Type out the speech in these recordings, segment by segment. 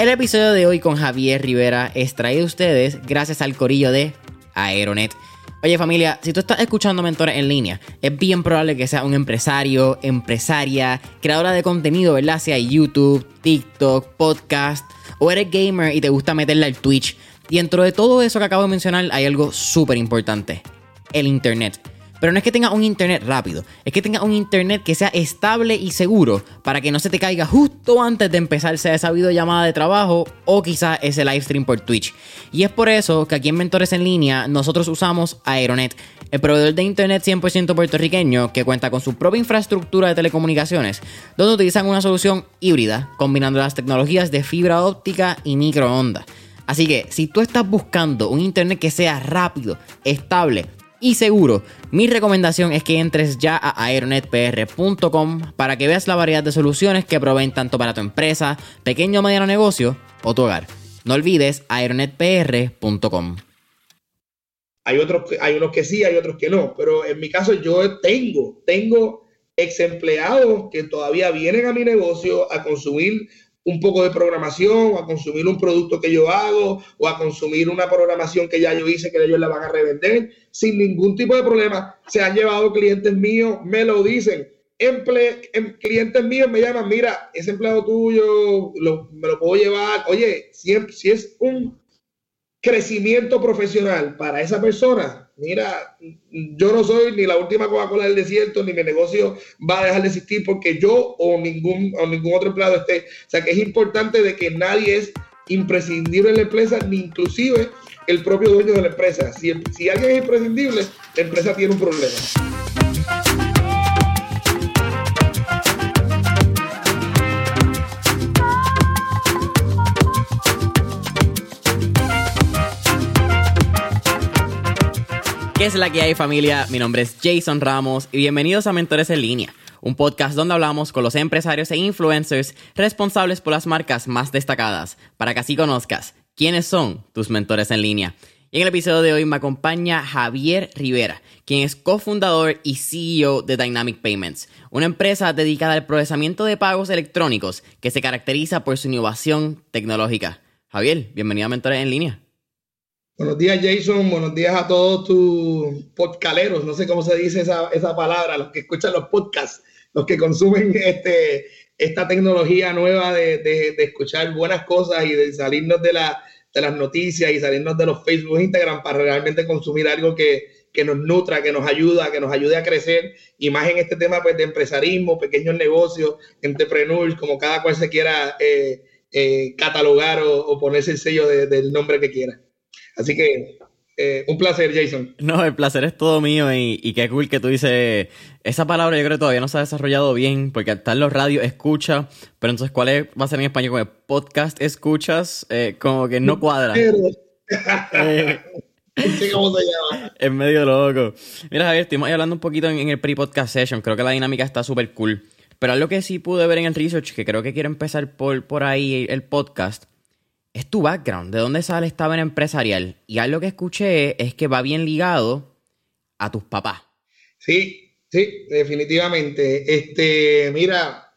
El episodio de hoy con Javier Rivera es traído a ustedes gracias al corillo de Aeronet. Oye familia, si tú estás escuchando mentores en línea, es bien probable que seas un empresario, empresaria, creadora de contenido, ¿verdad? Sea YouTube, TikTok, podcast, o eres gamer y te gusta meterle al Twitch. Y dentro de todo eso que acabo de mencionar hay algo súper importante, el Internet. Pero no es que tenga un internet rápido, es que tenga un internet que sea estable y seguro para que no se te caiga justo antes de empezar sea esa videollamada de trabajo o quizás ese live stream por Twitch. Y es por eso que aquí en Mentores en Línea nosotros usamos Aeronet, el proveedor de internet 100% puertorriqueño que cuenta con su propia infraestructura de telecomunicaciones, donde utilizan una solución híbrida combinando las tecnologías de fibra óptica y microondas. Así que si tú estás buscando un internet que sea rápido, estable, y seguro. Mi recomendación es que entres ya a aeronetpr.com para que veas la variedad de soluciones que proveen tanto para tu empresa, pequeño o mediano negocio o tu hogar. No olvides aeronetpr.com. Hay otros, hay unos que sí, hay otros que no, pero en mi caso yo tengo, tengo ex empleados que todavía vienen a mi negocio a consumir un poco de programación, o a consumir un producto que yo hago, o a consumir una programación que ya yo hice que ellos la van a revender, sin ningún tipo de problema. Se han llevado clientes míos, me lo dicen. Emple em, clientes míos me llaman, mira, ese empleado tuyo me lo puedo llevar. Oye, si, si es un crecimiento profesional para esa persona, mira, yo no soy ni la última Coca-Cola del desierto, ni mi negocio va a dejar de existir porque yo o ningún, o ningún otro empleado esté. O sea que es importante de que nadie es imprescindible en la empresa, ni inclusive el propio dueño de la empresa. Si, si alguien es imprescindible, la empresa tiene un problema. ¿Qué es la que hay familia? Mi nombre es Jason Ramos y bienvenidos a Mentores en línea, un podcast donde hablamos con los empresarios e influencers responsables por las marcas más destacadas, para que así conozcas quiénes son tus mentores en línea. Y en el episodio de hoy me acompaña Javier Rivera, quien es cofundador y CEO de Dynamic Payments, una empresa dedicada al procesamiento de pagos electrónicos que se caracteriza por su innovación tecnológica. Javier, bienvenido a Mentores en línea. Buenos días, Jason. Buenos días a todos tus podcaleros. No sé cómo se dice esa, palabra, los que escuchan los podcasts, los que consumen este, esta tecnología nueva de, escuchar buenas cosas y de salirnos de, las noticias y salirnos de los Facebook Instagram para realmente consumir algo que, nos nutra, que nos ayuda, que nos ayude a crecer. Y más en este tema pues, de empresarismo, pequeños negocios, entrepreneurs, como cada cual se quiera eh, eh, catalogar o, ponerse el sello del nombre que quiera. Así que eh, un placer, Jason. No, el placer es todo mío y, qué cool que tú dices. Esa palabra yo creo que todavía no se ha desarrollado bien porque está en los radios escucha, pero entonces ¿cuál es, va a ser en español? Como podcast escuchas, eh, como que no cuadra. eh, ¿Cómo se llama? Es medio loco. Mira, Javier, estuvimos hablando un poquito en, el pre-podcast session. Creo que la dinámica está súper cool. Pero algo que sí pude ver en el research, que creo que quiero empezar por, por ahí el podcast, es tu background, de dónde sale esta vena empresarial. Y algo que escuché es que va bien ligado a tus papás. Sí, sí, definitivamente. Este, mira,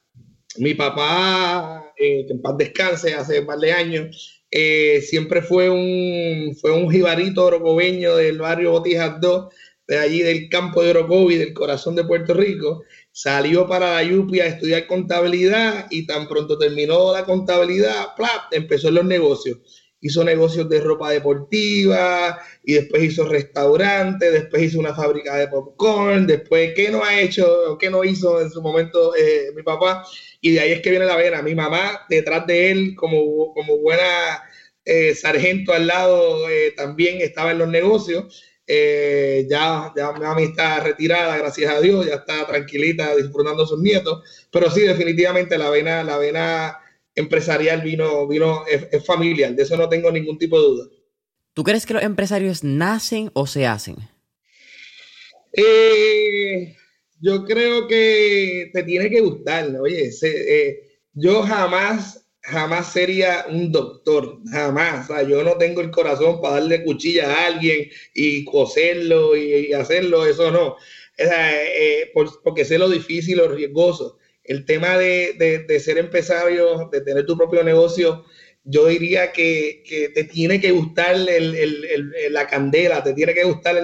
mi papá, eh, que en paz descanse, hace un par de años, eh, siempre fue un, fue un jibarito orocobeño del barrio Botijas 2, de allí del campo de Orocovi, del corazón de Puerto Rico salió para la Yupi a estudiar contabilidad y tan pronto terminó la contabilidad, empezó en los negocios. Hizo negocios de ropa deportiva y después hizo restaurantes, después hizo una fábrica de popcorn, después, ¿qué no ha hecho? ¿Qué no hizo en su momento eh, mi papá? Y de ahí es que viene la vena. Mi mamá, detrás de él, como, como buena eh, sargento al lado, eh, también estaba en los negocios eh, ya, ya mi mamá está retirada, gracias a Dios, ya está tranquilita disfrutando sus nietos, pero sí, definitivamente la vena, la vena empresarial vino, vino, es, familiar, de eso no tengo ningún tipo de duda. ¿Tú crees que los empresarios nacen o se hacen? Eh, yo creo que te tiene que gustar, oye, eh, yo jamás jamás sería un doctor, jamás. O sea, yo no tengo el corazón para darle cuchilla a alguien y coserlo y, hacerlo, eso no. Eh, porque sé lo difícil, lo riesgoso. El tema de, ser empresario, de tener tu propio negocio, yo diría que, que te tiene que gustar el, el, la candela, te tiene que gustar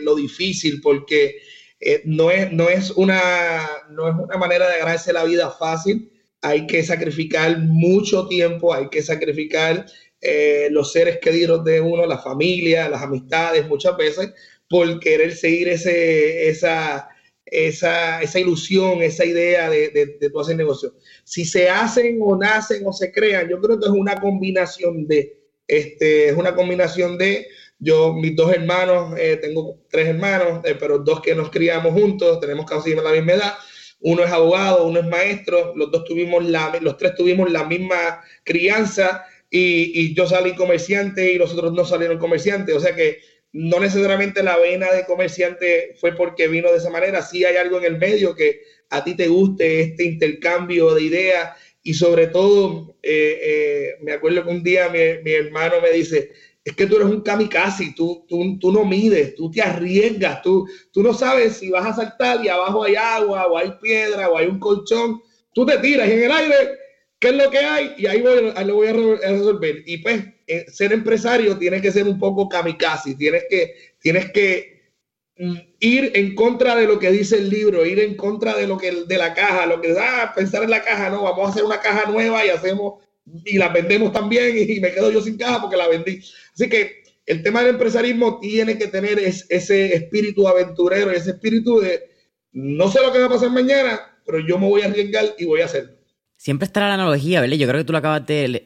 lo difícil, porque eh, no, es, no, es una, no es una manera de ganarse la vida fácil. Hay que sacrificar mucho tiempo, hay que sacrificar eh, los seres queridos de uno, la familia, las amistades, muchas veces, por querer seguir ese, esa, esa, esa ilusión, esa idea de, de, de hacer negocio. Si se hacen o nacen o se crean, yo creo que es una combinación de, este, es una combinación de, yo, mis dos hermanos, eh, tengo tres hermanos, eh, pero dos que nos criamos juntos, tenemos casi la misma edad. Uno es abogado, uno es maestro, los dos tuvimos la, los tres tuvimos la misma crianza y, y yo salí comerciante y los otros no salieron comerciantes. O sea que no necesariamente la vena de comerciante fue porque vino de esa manera, sí hay algo en el medio que a ti te guste este intercambio de ideas y sobre todo, eh, eh, me acuerdo que un día mi, hermano me dice, es que tú eres un kamikaze, tú, tú, tú no mides, tú te arriesgas, tú, tú no sabes si vas a saltar y abajo hay agua o hay piedra o hay un colchón, tú te tiras en el aire ¿Qué es lo que hay? Y ahí, voy, lo voy a resolver. Y pues, eh, ser empresario tiene que ser un poco kamikaze, tienes que, tienes que mm, ir en contra de lo que dice el libro, ir en contra de lo que de la caja, lo que ah, pensar en la caja, no, vamos a hacer una caja nueva y hacemos y la vendemos también y me quedo yo sin caja porque la vendí. Así que el tema del empresarismo tiene que tener ese espíritu aventurero, ese espíritu de no sé lo que va a pasar mañana, pero yo me voy a arriesgar y voy a hacerlo. Siempre estará la analogía, ¿verdad? Yo creo que tú lo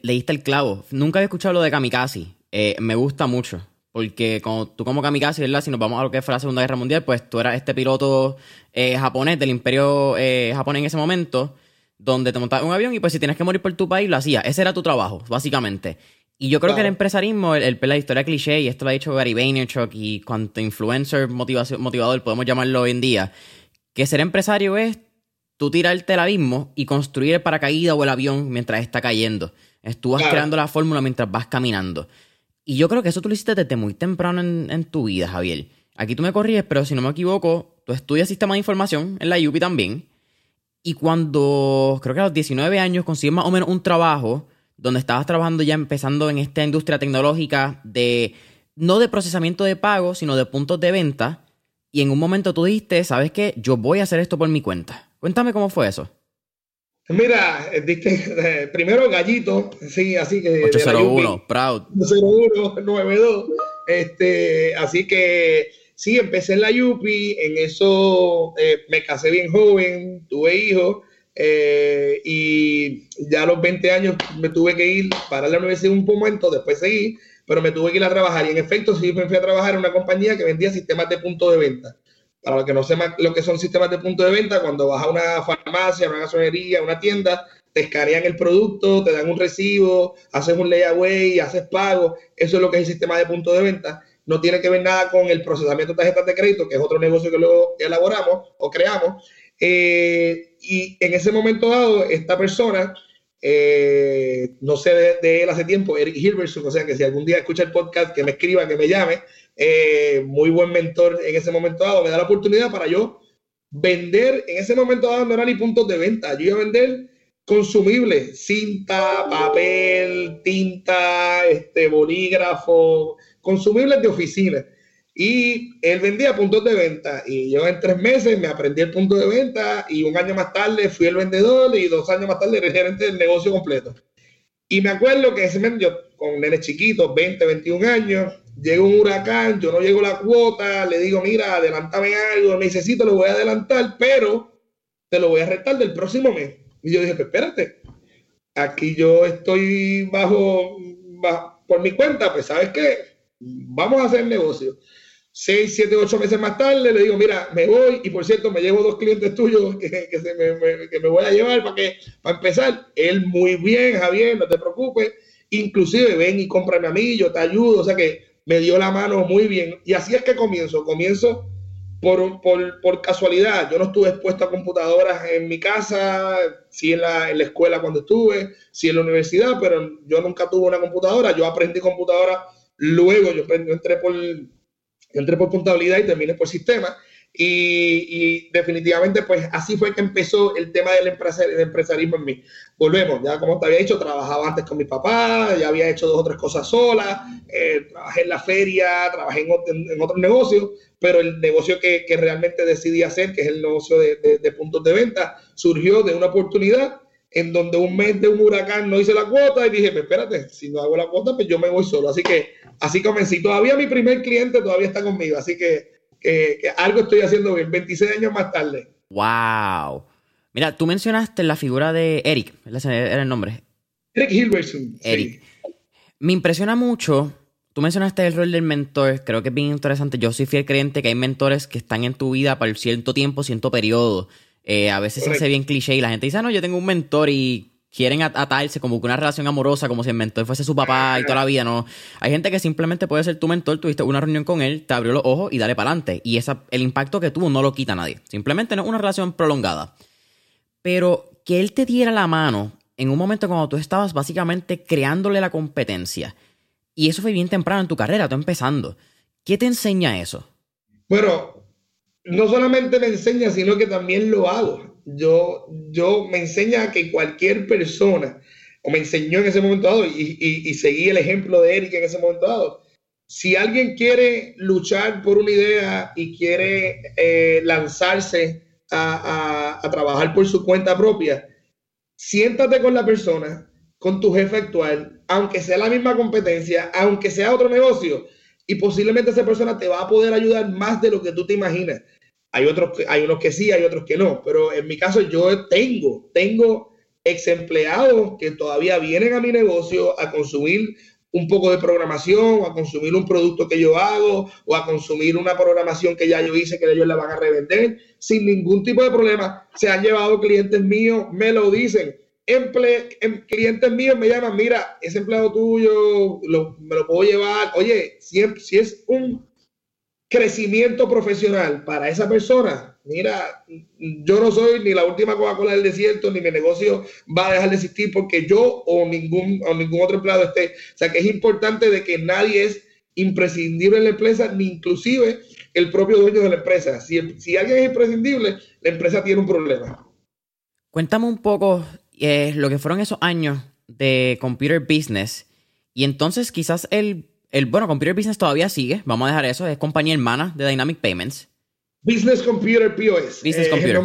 leíste el clavo. Nunca había escuchado lo de kamikaze. Eh, me gusta mucho. Porque como, tú como kamikaze, ¿verdad? Si nos vamos a lo que fue la Segunda Guerra Mundial, pues tú eras este piloto eh, japonés del imperio eh, japonés en ese momento, donde te montabas un avión y pues si tienes que morir por tu país, lo hacías. Ese era tu trabajo, básicamente. Y yo creo que el empresarismo, el, la historia cliché, y esto lo ha dicho Gary Vaynerchuk y cuanto influencer motivador podemos llamarlo hoy en día, que ser empresario es tú tirarte el abismo y construir el paracaídas o el avión mientras está cayendo. Tú vas creando la fórmula mientras vas caminando. Y yo creo que eso tú lo hiciste desde muy temprano en, tu vida, Javier. Aquí tú me corriges, pero si no me equivoco, tú estudias sistema de información en la UPI también. Y cuando, creo que a los 19 años, consigues más o menos un trabajo donde estabas trabajando ya empezando en esta industria tecnológica de, no de procesamiento de pago, sino de puntos de venta. Y en un momento tú dijiste, ¿sabes qué? Yo voy a hacer esto por mi cuenta. Cuéntame cómo fue eso. Mira, diste, primero Gallito, sí, así que. 801, Proud. 801, Este, así que sí, empecé en la Yupi, en eso eh, me casé bien joven, tuve hijos, eh, y ya a los 20 años me tuve que ir para la universidad un momento, después seguí, pero me tuve que ir a trabajar. Y en efecto, sí me fui a trabajar en una compañía que vendía sistemas de punto de venta. Para los que no sepan lo que son sistemas de punto de venta, cuando vas a una farmacia, una gasolinería, una tienda, te escanean el producto, te dan un recibo, haces un layaway, haces pago. Eso es lo que es el sistema de punto de venta. No tiene que ver nada con el procesamiento de tarjetas de crédito, que es otro negocio que luego elaboramos o creamos. Eh, y en ese momento dado, esta persona, eh, no sé de, él hace tiempo, Eric Hilberson, o sea que si algún día escucha el podcast, que me escriba, que me llame, eh, muy buen mentor en ese momento dado, me da la oportunidad para yo vender, en ese momento dado no era ni puntos de venta, yo iba a vender consumibles, cinta, papel, tinta, este, bolígrafo, consumibles de oficina. Y él vendía puntos de venta y yo en tres meses me aprendí el punto de venta y un año más tarde fui el vendedor y dos años más tarde el gerente del negocio completo. Y me acuerdo que ese momento yo con nenes chiquitos, 20, 21 años, llega un huracán, yo no llego la cuota, le digo, mira, adelántame algo, necesito, lo voy a adelantar, pero te lo voy a restar del próximo mes. Y yo dije, pues espérate, aquí yo estoy bajo, por mi cuenta, pues sabes qué, vamos a hacer negocio. Seis, siete, ocho meses más tarde le digo, mira, me voy y por cierto me llevo dos clientes tuyos que, que, me, que me voy a llevar para que para empezar. Él muy bien, Javier, no te preocupes. Inclusive ven y cómprame a mí, yo te ayudo. O sea que me dio la mano muy bien. Y así es que comienzo. Comienzo por, por, por casualidad. Yo no estuve expuesto a computadoras en mi casa, sí en la, en la escuela cuando estuve, sí en la universidad, pero yo nunca tuve una computadora. Yo aprendí computadora luego, yo, entré por, entré por contabilidad y terminé por sistema. Y, definitivamente, pues así fue que empezó el tema del, empresarismo en mí. Volvemos, ya como te había dicho, trabajaba antes con mi papá, ya había hecho dos o tres cosas sola, eh, trabajé en la feria, trabajé en, otros negocios, pero el negocio que, realmente decidí hacer, que es el negocio de, puntos de venta, surgió de una oportunidad en donde un mes de un huracán no hice la cuota y dije, pues, espérate, si no hago la cuota, pues yo me voy solo. Así que así comencé. todavía mi primer cliente todavía está conmigo, así que que, algo estoy haciendo bien, 26 años más tarde. ¡Wow! Mira, tú mencionaste la figura de Eric, era el nombre. Eric Hilberson. Eric. Me impresiona mucho. Tú mencionaste el rol del mentor, creo que es bien interesante. Yo soy fiel creyente que hay mentores que están en tu vida por cierto tiempo, cierto periodo. Eh, a veces se hace bien cliché y la gente dice, ah, no, yo tengo un mentor y quieren atarse como que una relación amorosa, como si el mentor fuese su papá y toda la vida, no. Hay gente que simplemente puede ser tu mentor, tuviste una reunión con él, te abrió los ojos y dale para adelante. Y esa, el impacto que tuvo no lo quita nadie. Simplemente no es una relación prolongada. Pero que él te diera la mano en un momento cuando tú estabas básicamente creándole la competencia. Y eso fue bien temprano en tu carrera, tú empezando. ¿Qué te enseña eso? Bueno, no solamente me enseña, sino que también lo hago. Yo, yo me enseña que cualquier persona, o me enseñó en ese momento dado, y, y, seguí el ejemplo de Eric en ese momento dado, si alguien quiere luchar por una idea y quiere eh, lanzarse a, a, a, trabajar por su cuenta propia, siéntate con la persona, con tu jefe actual, aunque sea la misma competencia, aunque sea otro negocio, y posiblemente esa persona te va a poder ayudar más de lo que tú te imaginas. Hay otros, hay unos que sí, hay otros que no, pero en mi caso yo tengo, tengo ex empleados que todavía vienen a mi negocio a consumir un poco de programación, o a consumir un producto que yo hago, o a consumir una programación que ya yo hice que ellos la van a revender, sin ningún tipo de problema. Se han llevado clientes míos, me lo dicen. Emple em, clientes míos me llaman, mira, ese empleado tuyo me lo puedo llevar. Oye, si, si es un crecimiento profesional para esa persona, mira, yo no soy ni la última Coca-Cola del desierto, ni mi negocio va a dejar de existir porque yo o ningún, o ningún otro empleado esté. O sea que es importante de que nadie es imprescindible en la empresa, ni inclusive el propio dueño de la empresa. Si, si alguien es imprescindible, la empresa tiene un problema. Cuéntame un poco eh, lo que fueron esos años de computer business y entonces quizás el el, bueno, Computer Business todavía sigue, vamos a dejar eso, es compañía hermana de Dynamic Payments. Business Computer POS. Business Computer.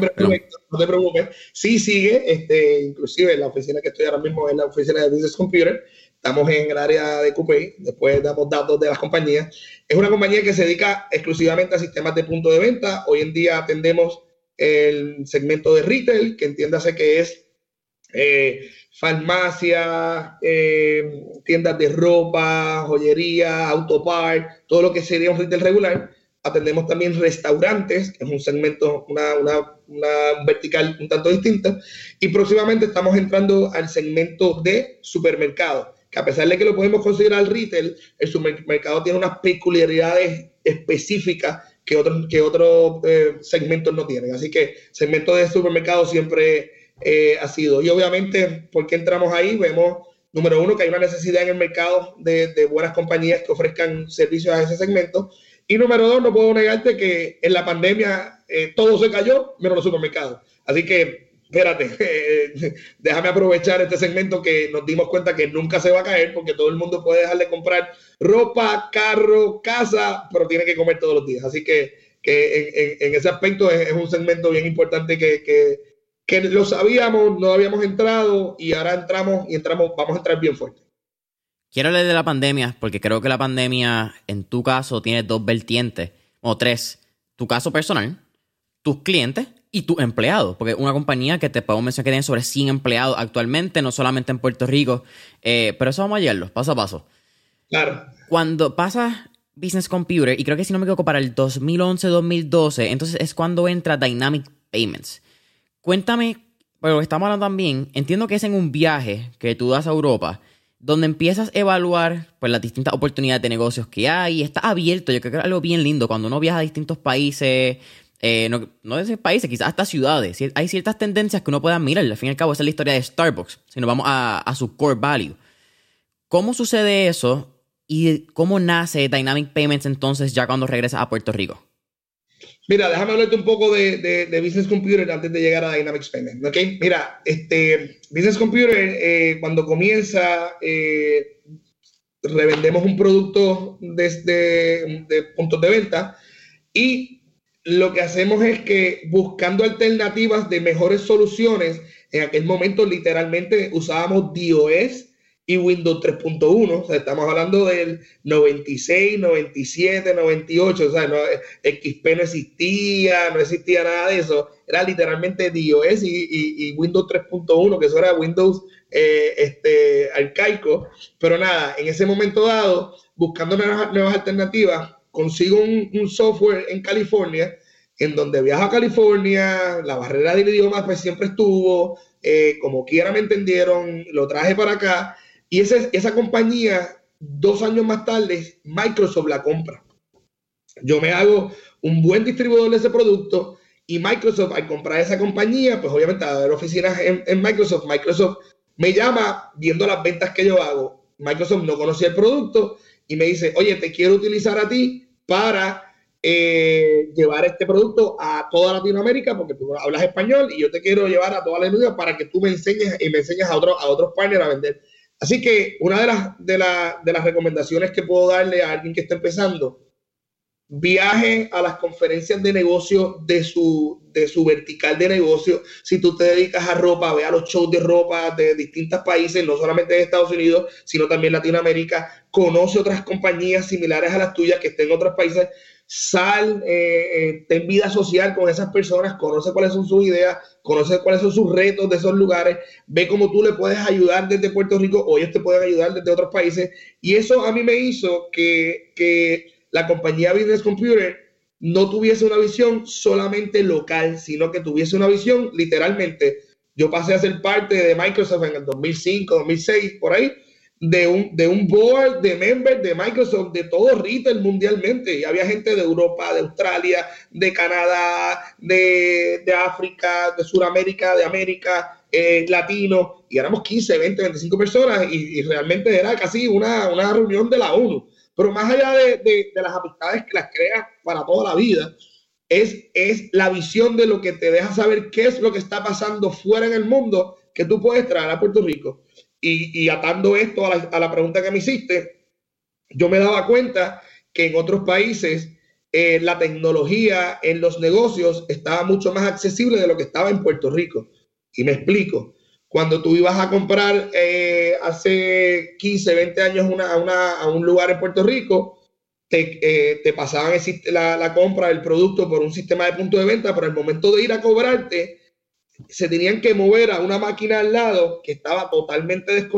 no te preocupes. Sí sigue, este, inclusive la oficina que estoy ahora mismo es la oficina de Business Computer. Estamos en el área de Coupé, después damos datos de las compañías. Es una compañía que se dedica exclusivamente a sistemas de punto de venta. Hoy en día atendemos el segmento de retail, que entiéndase que es eh, farmacias, eh, tiendas de ropa, joyería, autopart, todo lo que sería un retail regular. Atendemos también restaurantes, que es un segmento, una, una, vertical un tanto distinta. Y próximamente estamos entrando al segmento de supermercado, que a pesar de que lo podemos considerar retail, el supermercado tiene unas peculiaridades específicas que otros, que otros eh, segmentos no tienen. Así que segmento de supermercado siempre eh, ha sido. Y obviamente, ¿por qué entramos ahí? Vemos, número uno, que hay una necesidad en el mercado de, buenas compañías que ofrezcan servicios a ese segmento. Y número dos, no puedo negarte que en la pandemia eh, todo se cayó, menos los supermercados. Así que, espérate, déjame aprovechar este segmento que nos dimos cuenta que nunca se va a caer porque todo el mundo puede dejar de comprar ropa, carro, casa, pero tiene que comer todos los días. Así que, en, ese aspecto es, un segmento bien importante que, que que lo sabíamos, no habíamos entrado y ahora entramos y entramos, vamos a entrar bien fuerte. Quiero hablar de la pandemia porque creo que la pandemia en tu caso tiene dos vertientes o tres. Tu caso personal, tus clientes y tus empleados. Porque una compañía que te puedo mencionar que tiene sobre 100 empleados actualmente, no solamente en Puerto Rico. Eh, pero eso vamos a llevarlo, paso a paso. Claro. Cuando pasa Business Computer, y creo que si no me equivoco para el 2011-2012, entonces es cuando entra Dynamic Payments. Cuéntame, pero estamos hablando también, entiendo que es en un viaje que tú das a Europa, donde empiezas a evaluar pues, las distintas oportunidades de negocios que hay, está abierto, yo creo que es algo bien lindo, cuando uno viaja a distintos países, eh, no, no de países, quizás hasta ciudades, hay ciertas tendencias que uno puede admirar, al fin y al cabo esa es la historia de Starbucks, si nos vamos a su core value. ¿Cómo sucede eso y cómo nace Dynamic Payments entonces ya cuando regresas a Puerto Rico? Mira, déjame hablarte un poco de, de, Business Computer antes de llegar a Dynamics Payment. ¿ok? Mira, este, Business Computer, eh, cuando comienza, eh, revendemos un producto desde de puntos de venta y lo que hacemos es que buscando alternativas de mejores soluciones, en aquel momento literalmente usábamos DOS y Windows 3.1, o sea, estamos hablando del 96, 97, 98, o sea, no, XP no existía, no existía nada de eso, era literalmente DOS y, Windows 3.1, que eso era Windows eh, este, arcaico, pero nada, en ese momento dado, buscando nuevas, alternativas, consigo un, software en California, en donde viajo a California, la barrera del idioma pues siempre estuvo, eh, como quiera me entendieron, lo traje para acá y esa, compañía, dos años más tarde, Microsoft la compra. Yo me hago un buen distribuidor de ese producto y Microsoft al comprar esa compañía, pues obviamente a haber oficinas en, Microsoft, Microsoft me llama viendo las ventas que yo hago. Microsoft no conocía el producto y me dice, oye, te quiero utilizar a ti para eh, llevar este producto a toda Latinoamérica porque tú hablas español y yo te quiero llevar a toda la Latinoamérica para que tú me enseñes y me enseñes a, otros a otros partners a vender. Así que una de las, de, las recomendaciones que puedo darle a alguien que está empezando, viaje a las conferencias de negocio de su, de su vertical de negocio. Si tú te dedicas a ropa, ve a los shows de ropa de distintos países, no solamente de Estados Unidos, sino también Latinoamérica. Conoce otras compañías similares a las tuyas que estén en otros países sal, eh, eh, ten vida social con esas personas, conoce cuáles son sus ideas, conoce cuáles son sus retos de esos lugares, ve cómo tú le puedes ayudar desde Puerto Rico o ellos te pueden ayudar desde otros países. Y eso a mí me hizo que, que la compañía Business Computer no tuviese una visión solamente local, sino que tuviese una visión literalmente. Yo pasé a ser parte de Microsoft en el 2005, 2006, por ahí, de un, de un board de members de Microsoft, de todo retail mundialmente. Y había gente de Europa, de Australia, de Canadá, de, de África, de Sudamérica, de América, eh, latino. Y éramos 15, 20, 25 personas y, realmente era casi una, una, reunión de la ONU. Pero más allá de, de, de las amistades que las creas para toda la vida, es, es la visión de lo que te deja saber qué es lo que está pasando fuera en el mundo que tú puedes traer a Puerto Rico y, atando esto a la, pregunta que me hiciste, yo me daba cuenta que en otros países eh, la tecnología en los negocios estaba mucho más accesible de lo que estaba en Puerto Rico. Y me explico. Cuando tú ibas a comprar eh, hace 15, 20 años a un lugar en Puerto Rico, te, eh, te pasaban la, la, compra del producto por un sistema de punto de venta, pero el momento de ir a cobrarte, se tenían que mover a una máquina al lado que estaba totalmente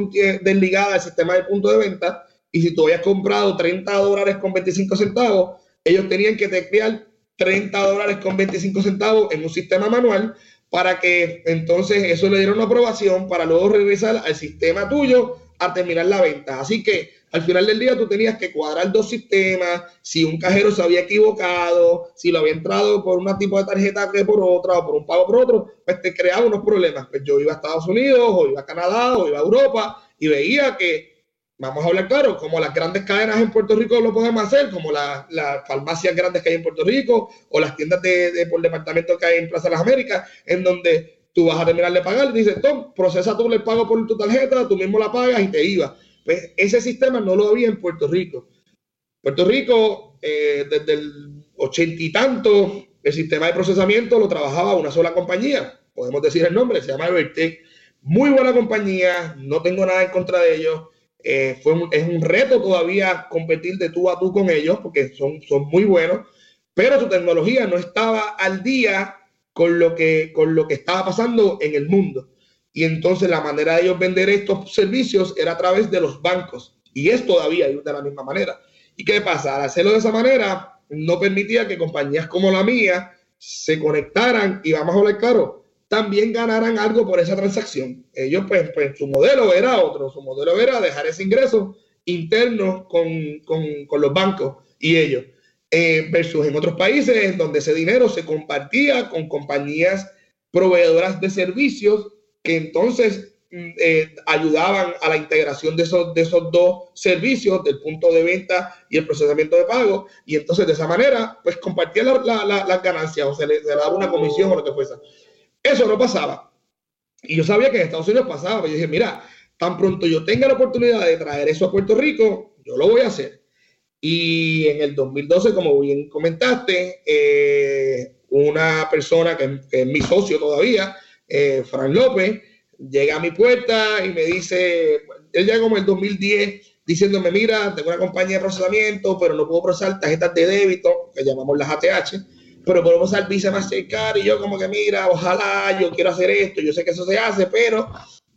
desligada del sistema de punto de venta. Y si tú habías comprado 30 dólares con 25 centavos, ellos tenían que teclear 30 dólares con 25 centavos en un sistema manual para que entonces eso le diera una aprobación para luego regresar al sistema tuyo a terminar la venta. Así que al final del día tú tenías que cuadrar dos sistemas, si un cajero se había equivocado, si lo había entrado por un tipo de tarjeta que por otra o por un pago por otro, pues te creaba unos problemas. Pues yo iba a Estados Unidos o iba a Canadá o iba a Europa y veía que, vamos a hablar claro, como las grandes cadenas en Puerto Rico lo podemos hacer, como las farmacias grandes que hay en Puerto Rico o las tiendas de, por departamento que hay en Plaza de las Américas, en donde tú vas a terminar de pagar y dices, Tom, procesa tú el pago por tu tarjeta, tú mismo la pagas y te ibas. Pues ese sistema no lo había en Puerto Rico. Puerto Rico, eh, desde el ochenta y tanto, el sistema de procesamiento lo trabajaba una sola compañía. Podemos decir el nombre, se llama Evertech. Muy buena compañía, no tengo nada en contra de ellos. Eh, fue es un reto todavía competir de tú a tú con ellos porque son, son muy buenos, pero su tecnología no estaba al día con lo, que, con lo que estaba pasando en el mundo. Y entonces la manera de ellos vender estos servicios era a través de los bancos. Y es todavía de la misma manera. ¿Y qué pasa? Al hacerlo de esa manera, no permitía que compañías como la mía se conectaran y vamos a hablar claro, también ganaran algo por esa transacción. Ellos, pues, pues su modelo era otro. Su modelo era dejar ese ingreso interno con, con, los bancos y ellos. Eh, versus en otros países donde ese dinero se compartía con compañías proveedoras de servicios que entonces mm, eh, ayudaban a la integración de esos, de esos dos servicios, del punto de venta y el procesamiento de pago, y entonces de esa manera, pues compartían las ganancias o se le, daba una comisión o lo que fuese. Eso no pasaba. Y yo sabía que en Estados Unidos pasaba, pero yo dije, mira, tan pronto yo tenga la oportunidad de traer eso a Puerto Rico, yo lo voy a hacer. Y en el 2012, como bien comentaste, eh, una persona que, es mi socio todavía, eh, Fran López, llega a mi puerta y me dice, él llega como el 2010 diciéndome, mira, tengo una compañía de procesamiento, pero no puedo procesar tarjetas de débito, que llamamos las ATH, pero podemos usar Visa Mastercard y yo como que, mira, ojalá, yo quiero hacer esto, yo sé que eso se hace, pero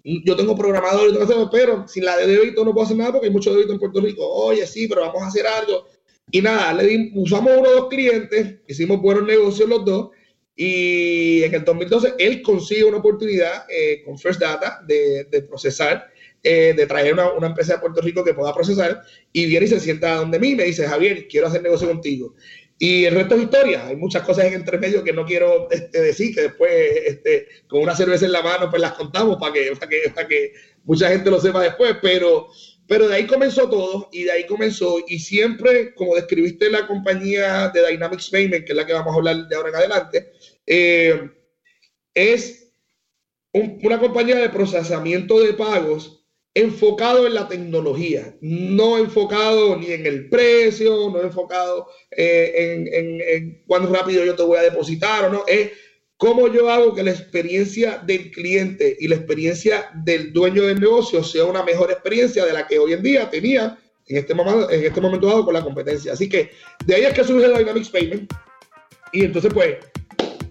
yo tengo programador y tengo que pero sin la de débito no puedo hacer nada porque hay mucho débito en Puerto Rico. Oye, sí, pero vamos a hacer algo. Y nada, le usamos uno o dos clientes, hicimos buenos negocios los dos. Y en el 2012 él consigue una oportunidad eh, con First Data de, de procesar, eh, de traer una, una, empresa de Puerto Rico que pueda procesar. Y viene y se sienta donde mí y me dice, Javier, quiero hacer negocio contigo. Y el resto es historia. Hay muchas cosas en entre medio que no quiero este, decir, que después este, con una cerveza en la mano pues las contamos para que, para que, mucha gente lo sepa después. Pero, pero de ahí comenzó todo y de ahí comenzó. Y siempre, como describiste la compañía de Dynamics Payment, que es la que vamos a hablar de ahora en adelante, eh, es una compañía de procesamiento de pagos enfocado en la tecnología, no enfocado ni en el precio, no enfocado eh, en, en, cuán rápido yo te voy a depositar o no, es cómo yo hago que la experiencia del cliente y la experiencia del dueño del negocio sea una mejor experiencia de la que hoy en día tenía en este momento, en este momento dado con la competencia. Así que de ahí es que surge Dynamics Payment y entonces pues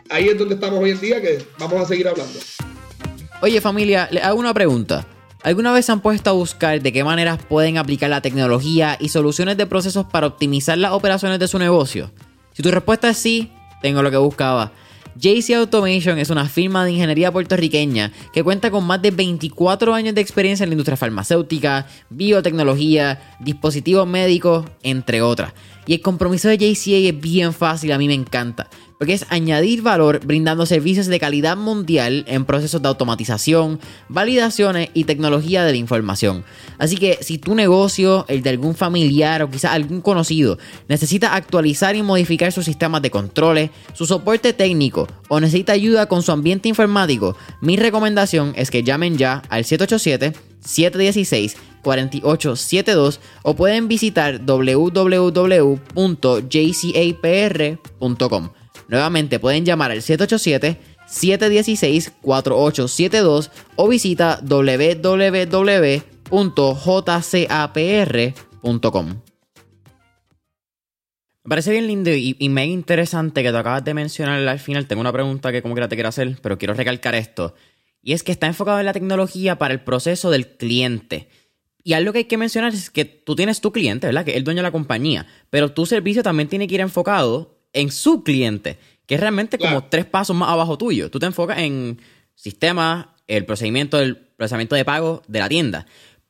ahí es donde estamos hoy en día que vamos a seguir hablando. Oye familia, le hago una pregunta. ¿Alguna vez se han puesto a buscar de qué maneras pueden aplicar la tecnología y soluciones de procesos para optimizar las operaciones de su negocio? Si tu respuesta es sí, tengo lo que buscaba. JC Automation es una firma de ingeniería puertorriqueña que cuenta con más de 24 años de experiencia en la industria farmacéutica, biotecnología, dispositivos médicos, entre otras. Y el compromiso de JCA es bien fácil, a mí me encanta porque es añadir valor brindando servicios de calidad mundial en procesos de automatización, validaciones y tecnología de la información. Así que si tu negocio, el de algún familiar o quizás algún conocido, necesita actualizar y modificar sus sistemas de controles, su soporte técnico o necesita ayuda con su ambiente informático, mi recomendación es que llamen ya al 787 716 4872 o pueden visitar www.jcapr.com. Nuevamente pueden llamar al 787-716-4872 o visita www.jcapr.com. Me parece bien lindo y, y mega interesante que tú acabas de mencionar al final. Tengo una pregunta que como que te quiero hacer, pero quiero recalcar esto. Y es que está enfocado en la tecnología para el proceso del cliente. Y algo que hay que mencionar es que tú tienes tu cliente, ¿verdad? Que es el dueño de la compañía. Pero tu servicio también tiene que ir enfocado en su cliente, que es realmente como tres pasos más abajo tuyo. Tú te enfocas en sistemas, el procedimiento del procesamiento de pago de la tienda.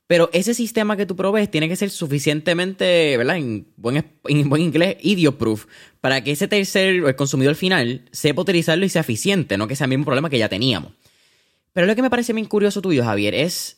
Pero ese sistema que tú provees tiene que ser suficientemente, ¿verdad? En buen, en buen inglés, idiot proof, para que ese tercer, el consumidor final, sepa utilizarlo y sea eficiente, no que sea el mismo problema que ya teníamos. Pero lo que me parece bien curioso tuyo, Javier, es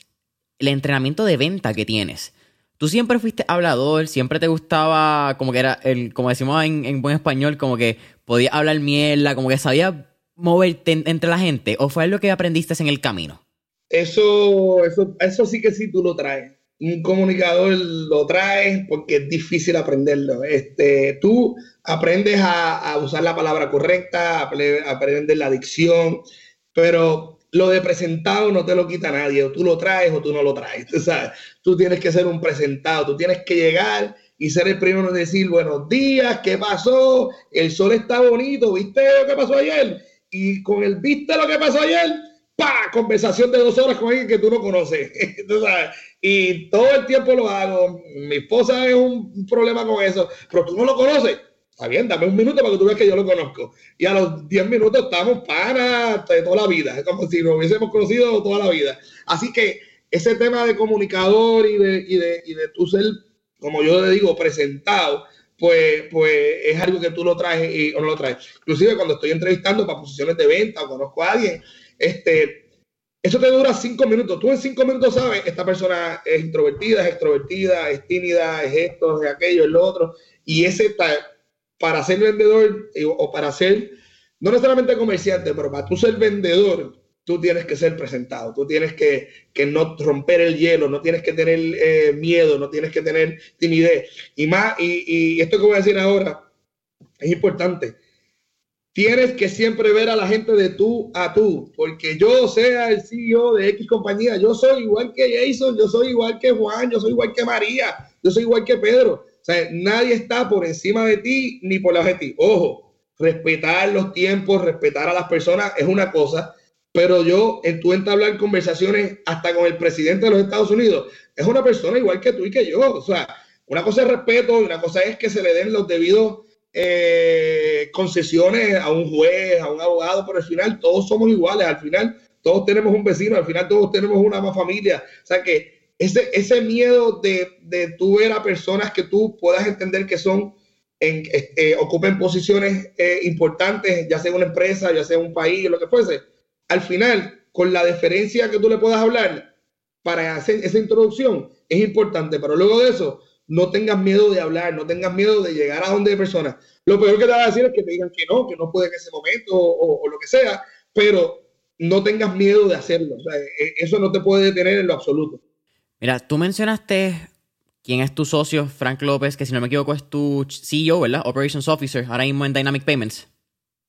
el entrenamiento de venta que tienes. Tú siempre fuiste hablador, siempre te gustaba, como que era, el, como decimos en, buen español, como que podía hablar mierda, como que sabía moverte entre la gente, o fue lo que aprendiste en el camino? Eso, eso, eso sí que sí tú lo traes. Un comunicador lo traes porque es difícil aprenderlo. Este, tú aprendes a, a usar la palabra correcta, aprendes la dicción, pero lo de presentado no te lo quita nadie, o tú lo traes o tú no lo traes, tú sabes, tú tienes que ser un presentado, tú tienes que llegar y ser el primero en decir buenos días, ¿qué pasó? El sol está bonito, ¿viste lo que pasó ayer? Y con el ¿viste lo que pasó ayer? ¡Pa! Conversación de dos horas con alguien que tú no conoces, ¿tú sabes? Y todo el tiempo lo hago, mi esposa es un problema con eso, pero tú no lo conoces Está bien, dame un minuto para que tú veas que yo lo conozco. Y a los 10 minutos estamos para de toda la vida, es como si nos hubiésemos conocido toda la vida. Así que ese tema de comunicador y de, y de, y de tu ser, como yo le digo, presentado, pues, pues es algo que tú lo traes y, o no lo traes. Inclusive cuando estoy entrevistando para posiciones de venta o conozco a alguien, este, eso te dura cinco minutos. Tú en cinco minutos sabes, esta persona es introvertida, es extrovertida, es tímida, es esto, es aquello, es lo otro. Y ese, para ser vendedor eh, o para ser, no necesariamente comerciante, pero para tú ser vendedor, tú tienes que ser presentado, tú tienes que, que no romper el hielo, no tienes que tener eh, miedo, no tienes que tener timidez. Y más, y, y esto que voy a decir ahora es importante tienes que siempre ver a la gente de tú a tú, porque yo sea el CEO de X compañía, yo soy igual que Jason, yo soy igual que Juan, yo soy igual que María, yo soy igual que Pedro. Sea, nadie está por encima de ti ni por la de ti. Ojo, respetar los tiempos, respetar a las personas es una cosa, pero yo, en tu entablar conversaciones hasta con el presidente de los Estados Unidos, es una persona igual que tú y que yo. O sea, una cosa es respeto y una cosa es que se le den los debidos eh, concesiones a un juez, a un abogado, pero al final todos somos iguales, al final todos tenemos un vecino, al final todos tenemos una familia. O sea que ese, ese miedo de, de tú ver a personas que tú puedas entender que son, en, eh, ocupen posiciones eh, importantes, ya sea una empresa, ya sea un país, lo que fuese, al final, con la deferencia que tú le puedas hablar para hacer esa introducción, es importante, pero luego de eso, no tengas miedo de hablar, no tengas miedo de llegar a donde hay personas. Lo peor que te va a decir es que te digan que no, que no puede en ese momento o, lo que sea, pero no tengas miedo de hacerlo. E, eso no te puede detener en lo absoluto. Mira, tú mencionaste quién es tu socio, Frank López, que si no me equivoco es tu CEO, ¿verdad? Operations Officer, ahora mismo en Dynamic Payments.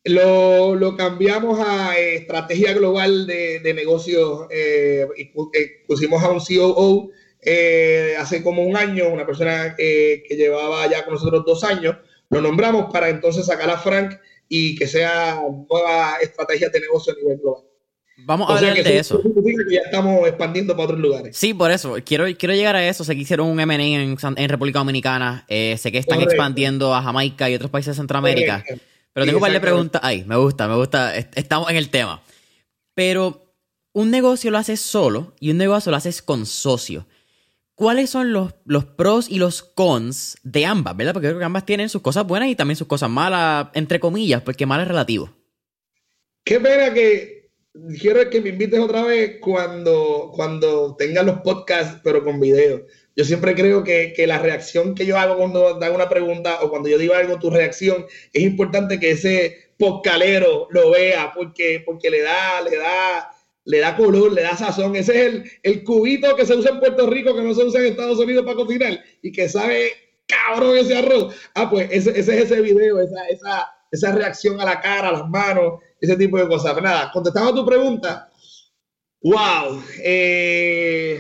Lo, cambiamos a estrategia global de, de negocios eh, y eh, pusimos a un COO eh, hace como un año, una persona que llevaba ya con nosotros dos años, lo nombramos para entonces sacar a Frank y que sea nueva estrategia de negocio a nivel global. Vamos a hablar de eso. ya estamos expandiendo para otros lugares. Sí, por eso. Quiero, quiero llegar a eso. Sé que hicieron un M&A en, en, República Dominicana. Eh, sé que están expandiendo a Jamaica y otros países de Centroamérica. Pero tengo un par de preguntas. Ay, me gusta, me gusta. Estamos en el tema. Pero un negocio lo haces solo y un negocio lo haces con socio. ¿Cuáles son los, los pros y los cons de ambas, verdad? Porque creo que ambas tienen sus cosas buenas y también sus cosas malas, entre comillas, porque mal es relativo. Qué pena que quiero que me invites otra vez cuando, cuando tengas los podcasts, pero con video. Yo siempre creo que, que, la reacción que yo hago cuando dan una pregunta o cuando yo digo algo, tu reacción, es importante que ese podcalero lo vea porque, porque le da, le da le da color, le da sazón. Ese es el, el, cubito que se usa en Puerto Rico, que no se usa en Estados Unidos para cocinar y que sabe cabrón ese arroz. Ah, pues ese, ese es ese video, esa, esa, esa, reacción a la cara, a las manos, ese tipo de cosas. Pero nada, contestando a tu pregunta, wow. Eh,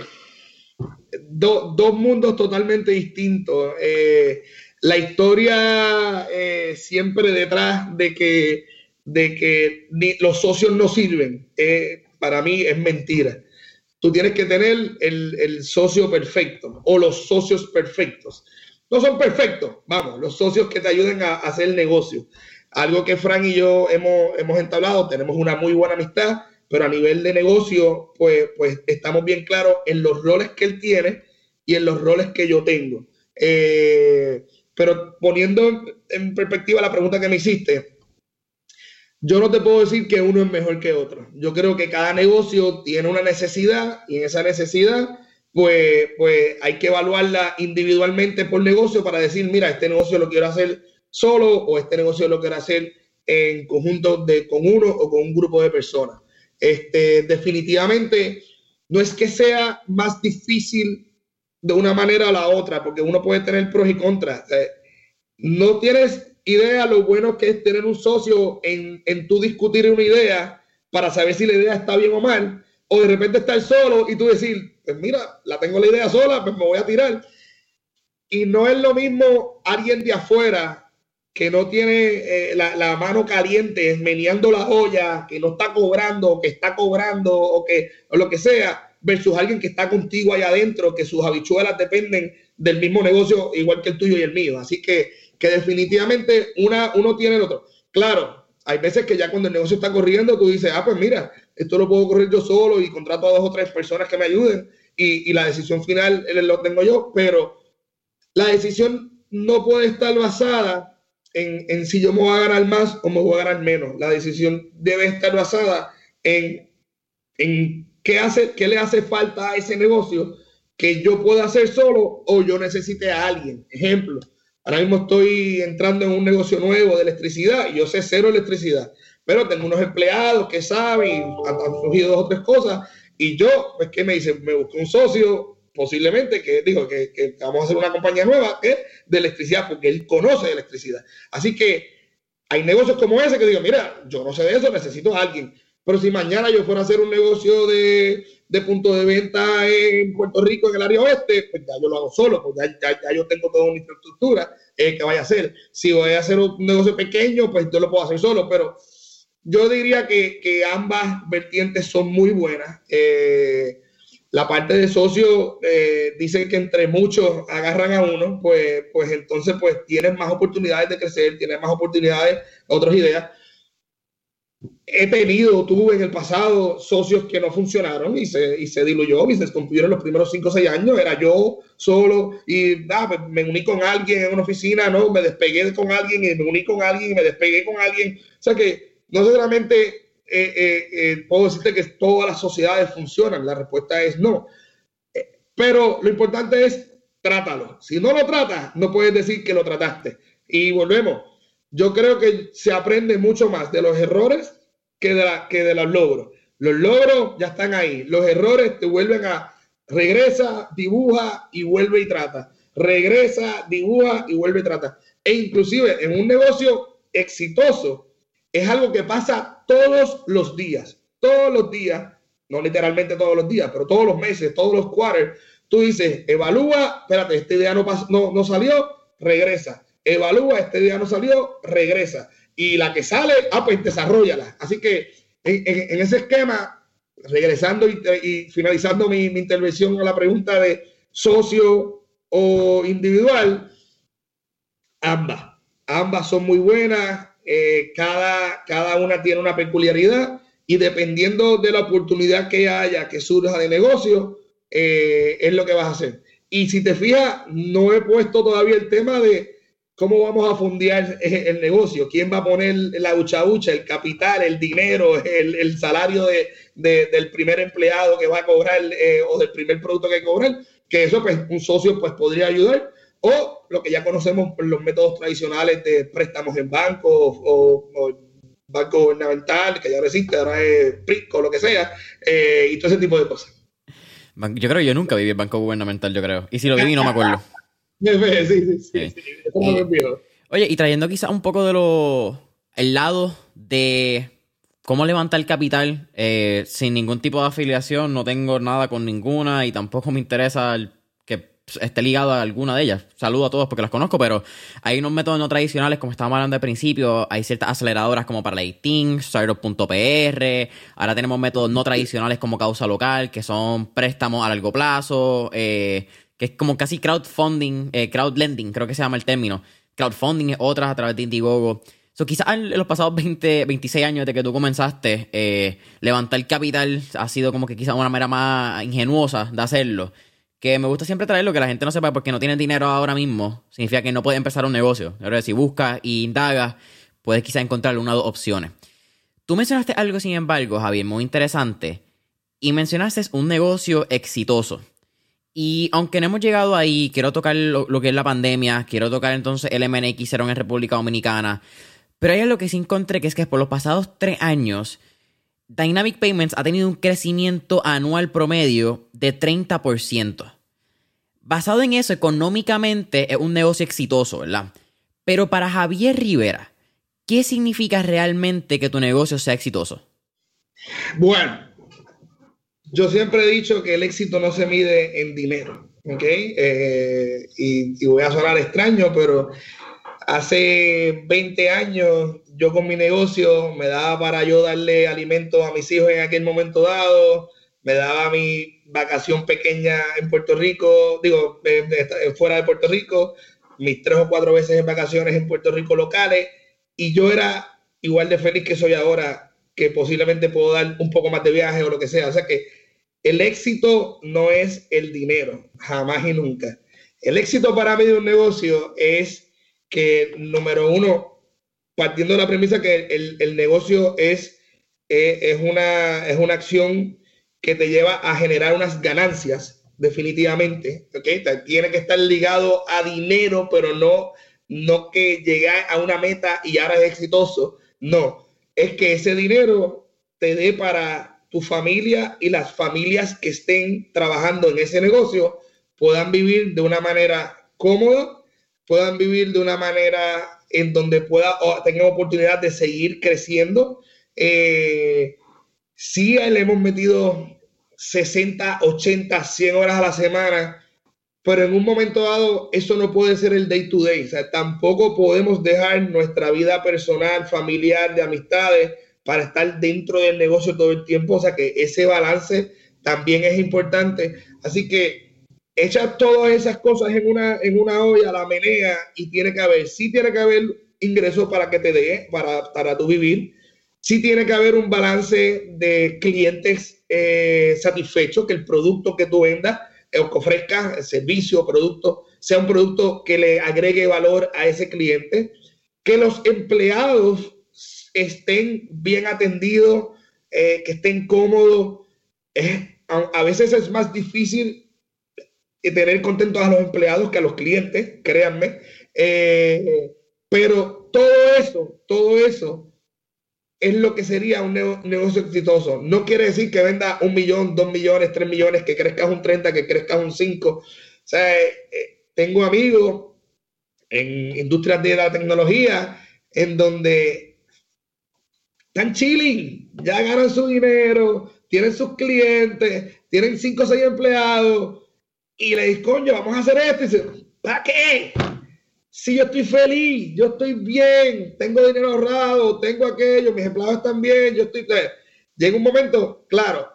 dos mundos totalmente distintos. Eh, la historia eh, siempre detrás de que, de que los socios no sirven para mí es mentira. Tú tienes que tener el, socio perfecto o los socios perfectos. No son perfectos, vamos, los socios que te ayuden a, hacer el negocio. Algo que Frank y yo hemos, hemos entablado, tenemos una muy buena amistad, pero a nivel de negocio, pues, pues estamos bien claros en los roles que él tiene y en los roles que yo tengo. Eh, pero poniendo en perspectiva la pregunta que me hiciste, yo no te puedo decir que uno es mejor que otro. Yo creo que cada negocio tiene una necesidad y en esa necesidad, pues, pues hay que evaluarla individualmente por negocio para decir, mira, este negocio lo quiero hacer solo o este negocio lo quiero hacer en conjunto de, con uno o con un grupo de personas. Este, definitivamente no es que sea más difícil de una manera a la otra, porque uno puede tener pros y contras. no tienes idea lo bueno que es tener un socio en, en tú discutir una idea para saber si la idea está bien o mal, o de repente estar solo y tú decir, pues mira, la tengo la idea sola, pues me voy a tirar. Y no es lo mismo alguien de afuera que no tiene eh, la, la, mano caliente, meneando la olla, que no está cobrando, que está cobrando, o que o lo que sea, versus alguien que está contigo allá adentro, que sus habichuelas dependen del mismo negocio, igual que el tuyo y el mío. Así que que definitivamente una, uno tiene el otro. Claro, hay veces que ya cuando el negocio está corriendo, tú dices, ah, pues mira, esto lo puedo correr yo solo y contrato a dos o tres personas que me ayuden y, la decisión final lo tengo yo, pero la decisión no puede estar basada en, si yo me voy a ganar más o me voy a ganar menos. La decisión debe estar basada en, en ¿qué, hace, ¿qué le hace falta a ese negocio que yo pueda hacer solo o yo necesite a alguien? Ejemplo, ahora mismo estoy entrando en un negocio nuevo de electricidad y yo sé cero electricidad, pero tengo unos empleados que saben, y han, surgido dos o tres cosas y yo, pues, ¿qué me dicen? Me busco un socio, posiblemente, que digo que, vamos a hacer una compañía nueva que de electricidad, porque él conoce electricidad. Así que hay negocios como ese que digo, mira, yo no sé de eso, necesito a alguien. Pero si mañana yo fuera a hacer un negocio de, de punto de venta en Puerto Rico, en el área oeste, pues ya yo lo hago solo, porque ya, ya, yo tengo toda una infraestructura eh, que vaya a hacer. Si voy a hacer un negocio pequeño, pues yo lo puedo hacer solo, pero yo diría que, que ambas vertientes son muy buenas. Eh, la parte de socio eh, que entre muchos agarran a uno, pues, pues entonces pues tienes más oportunidades de crecer, tienes más oportunidades, otras ideas. He tenido, tuve en el pasado socios que no funcionaron y se, y se diluyó y se los primeros 5 o 6 años. Era yo solo y ah, pues, me uní con alguien en una oficina, ¿no? Me despegué con alguien y me uní con alguien y me despegué con alguien. O sea que no solamente eh, eh, eh, puedo decirte que todas las sociedades funcionan. La respuesta es no. pero lo importante es trátalo. Si no lo tratas, no puedes decir que lo trataste. Y volvemos. Yo creo que se aprende mucho más de los errores que de, la, que de los logros. Los logros ya están ahí. Los errores te vuelven a regresa, dibuja y vuelve y trata. Regresa, dibuja y vuelve y trata. E inclusive en un negocio exitoso es algo que pasa todos los días, todos los días, no literalmente todos los días, pero todos los meses, todos los quarters, tú dices, evalúa, espérate, este día no, no, no salió, regresa. Evalúa, este día no salió, regresa. Y la que sale, ah, pues desarrollala. Así que en, ese esquema, regresando y, finalizando mi, mi, intervención a la pregunta de socio o individual, ambas, ambas son muy buenas. Eh, cada, cada una tiene una peculiaridad y dependiendo de la oportunidad que haya que surja de negocio, eh, es lo que vas a hacer. Y si te fijas, no he puesto todavía el tema de cómo vamos a fundear el negocio, quién va a poner la ucha ucha, el capital, el dinero, el, salario de, del primer empleado que va a cobrar eh, o del primer producto que cobrar, que eso pues un socio pues podría ayudar o lo que ya conocemos los métodos tradicionales de préstamos en bancos o, banco gubernamental, que ya no existe, ahora es PRICO, lo que sea, eh, y todo ese tipo de cosas. Yo creo que yo nunca viví en banco gubernamental, yo creo. Y si lo viví, no me acuerdo. sí, sí, sí. oye, y trayendo quizás un poco de lo. el lado de cómo levantar capital eh, sin ningún tipo de afiliación, no tengo nada con ninguna y tampoco me interesa el esté ligado a alguna de ellas. Saludo a todos porque las conozco, pero hay unos métodos no tradicionales, como estábamos hablando al principio. Hay ciertas aceleradoras como para Startup.pr. Ahora tenemos métodos no tradicionales como causa local, que son préstamos a largo plazo, eh, que es como casi crowdfunding, eh, crowdlending, creo que se llama el término. Crowdfunding es otras a través de Indiegogo. So, quizás en los pasados 20, 26 años de que tú comenzaste, eh, levantar capital ha sido como que quizás una manera más ingenuosa de hacerlo que me gusta siempre traerlo, que la gente no sepa porque no tiene dinero ahora mismo, significa que no puede empezar un negocio. Ahora, si buscas y indagas, puedes quizá encontrar una o dos opciones. Tú mencionaste algo, sin embargo, Javier, muy interesante, y mencionaste un negocio exitoso. Y aunque no hemos llegado ahí, quiero tocar lo, que es la pandemia, quiero tocar entonces el MNX en República Dominicana, pero hay algo que sí encontré, que es que por los pasados tres años, Dynamic Payments ha tenido un crecimiento anual promedio de 30%. Basado en eso, económicamente es un negocio exitoso, ¿verdad? Pero para Javier Rivera, ¿qué significa realmente que tu negocio sea exitoso? Bueno, yo siempre he dicho que el éxito no se mide en dinero, ¿ok? Eh, y, y voy a sonar extraño, pero hace 20 años yo con mi negocio me daba para yo darle alimento a mis hijos en aquel momento dado, me daba mi vacación pequeña en Puerto Rico, digo, fuera de Puerto Rico, mis tres o cuatro veces en vacaciones en Puerto Rico locales, y yo era igual de feliz que soy ahora, que posiblemente puedo dar un poco más de viaje o lo que sea. O sea que el éxito no es el dinero, jamás y nunca. El éxito para mí de un negocio es que, número uno, partiendo de la premisa que el, negocio es, eh, es, una, es una acción que te lleva a generar unas ganancias, definitivamente. ¿okay? Tiene que estar ligado a dinero, pero no, no que llegue a una meta y ahora es exitoso. No, es que ese dinero te dé para tu familia y las familias que estén trabajando en ese negocio puedan vivir de una manera cómoda, puedan vivir de una manera en donde pueda o tengan oportunidad de seguir creciendo. Eh, sí le hemos metido 60, 80, 100 horas a la semana, pero en un momento dado eso no puede ser el day to day. O sea, tampoco podemos dejar nuestra vida personal, familiar, de amistades para estar dentro del negocio todo el tiempo. O sea que ese balance también es importante. Así que echa todas esas cosas en una, en una olla, la menea y tiene que haber, sí tiene que haber ingresos para que te dé, para, para tu vivir. Sí tiene que haber un balance de clientes eh, satisfechos, que el producto que tú vendas eh, o que ofrezcas, el servicio o producto, sea un producto que le agregue valor a ese cliente, que los empleados estén bien atendidos, eh, que estén cómodos. a, veces es más difícil tener contentos a los empleados que a los clientes, créanme. Eh, pero todo eso, todo eso es lo que sería un negocio exitoso. No quiere decir que venda un millón, dos millones, tres millones, que crezcas un 30, que crezcas un 5. O sea, eh, tengo amigos en industrias de la tecnología en donde están chilling, ya ganan su dinero, tienen sus clientes, tienen cinco o seis empleados y le dices, coño, vamos a hacer esto. Y dice, ¿para qué? Si yo estoy feliz, yo estoy bien, tengo dinero ahorrado, tengo aquello, mis empleados están bien, yo estoy. Llega un momento, claro,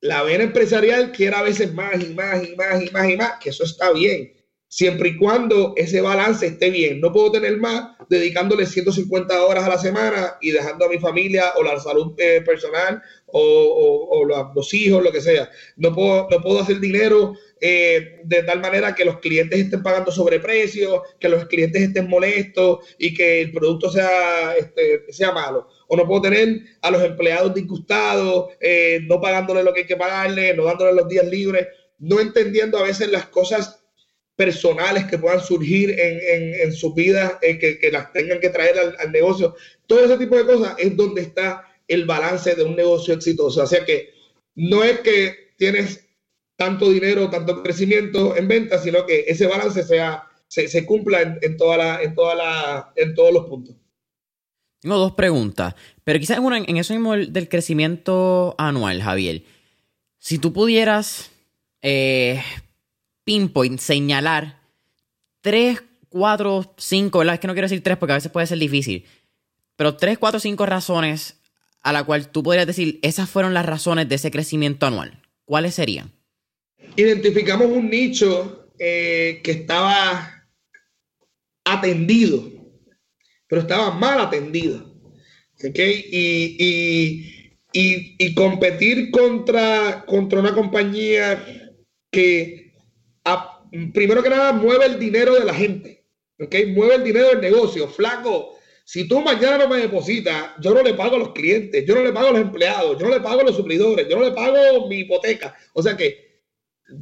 la vena empresarial quiere a veces más y más y más y más y más, que eso está bien siempre y cuando ese balance esté bien. No puedo tener más dedicándole 150 horas a la semana y dejando a mi familia o la salud eh, personal o, los, hijos, lo que sea. No puedo, no puedo hacer dinero eh, de tal manera que los clientes estén pagando sobreprecios, que los clientes estén molestos y que el producto sea, este, sea malo. O no puedo tener a los empleados disgustados, eh, no pagándole lo que hay que pagarle, no dándole los días libres, no entendiendo a veces las cosas personales que puedan surgir en, en, su vida, eh, que, que, las tengan que traer al, negocio. Todo ese tipo de cosas es donde está el balance de un negocio exitoso. O sea que no es que tienes tanto dinero, tanto crecimiento en venta, sino que ese balance sea, se, cumpla en, en, toda en todos los puntos. Tengo dos preguntas, pero quizás una en eso mismo del crecimiento anual, Javier. Si tú pudieras eh, pinpoint, señalar tres, cuatro, cinco, ¿verdad? Es que no quiero decir tres porque a veces puede ser difícil, pero tres, cuatro, cinco razones a la cual tú podrías decir, esas fueron las razones de ese crecimiento anual. ¿Cuáles serían? Identificamos un nicho eh, que estaba atendido, pero estaba mal atendido. ¿okay? Y, y, competir contra, contra una compañía que primero que nada, mueve el dinero de la gente. ¿ok? Mueve el dinero del negocio. Flaco, si tú mañana no me depositas, yo no le pago a los clientes, yo no le pago a los empleados, yo no le pago a los suplidores, yo no le pago mi hipoteca. O sea que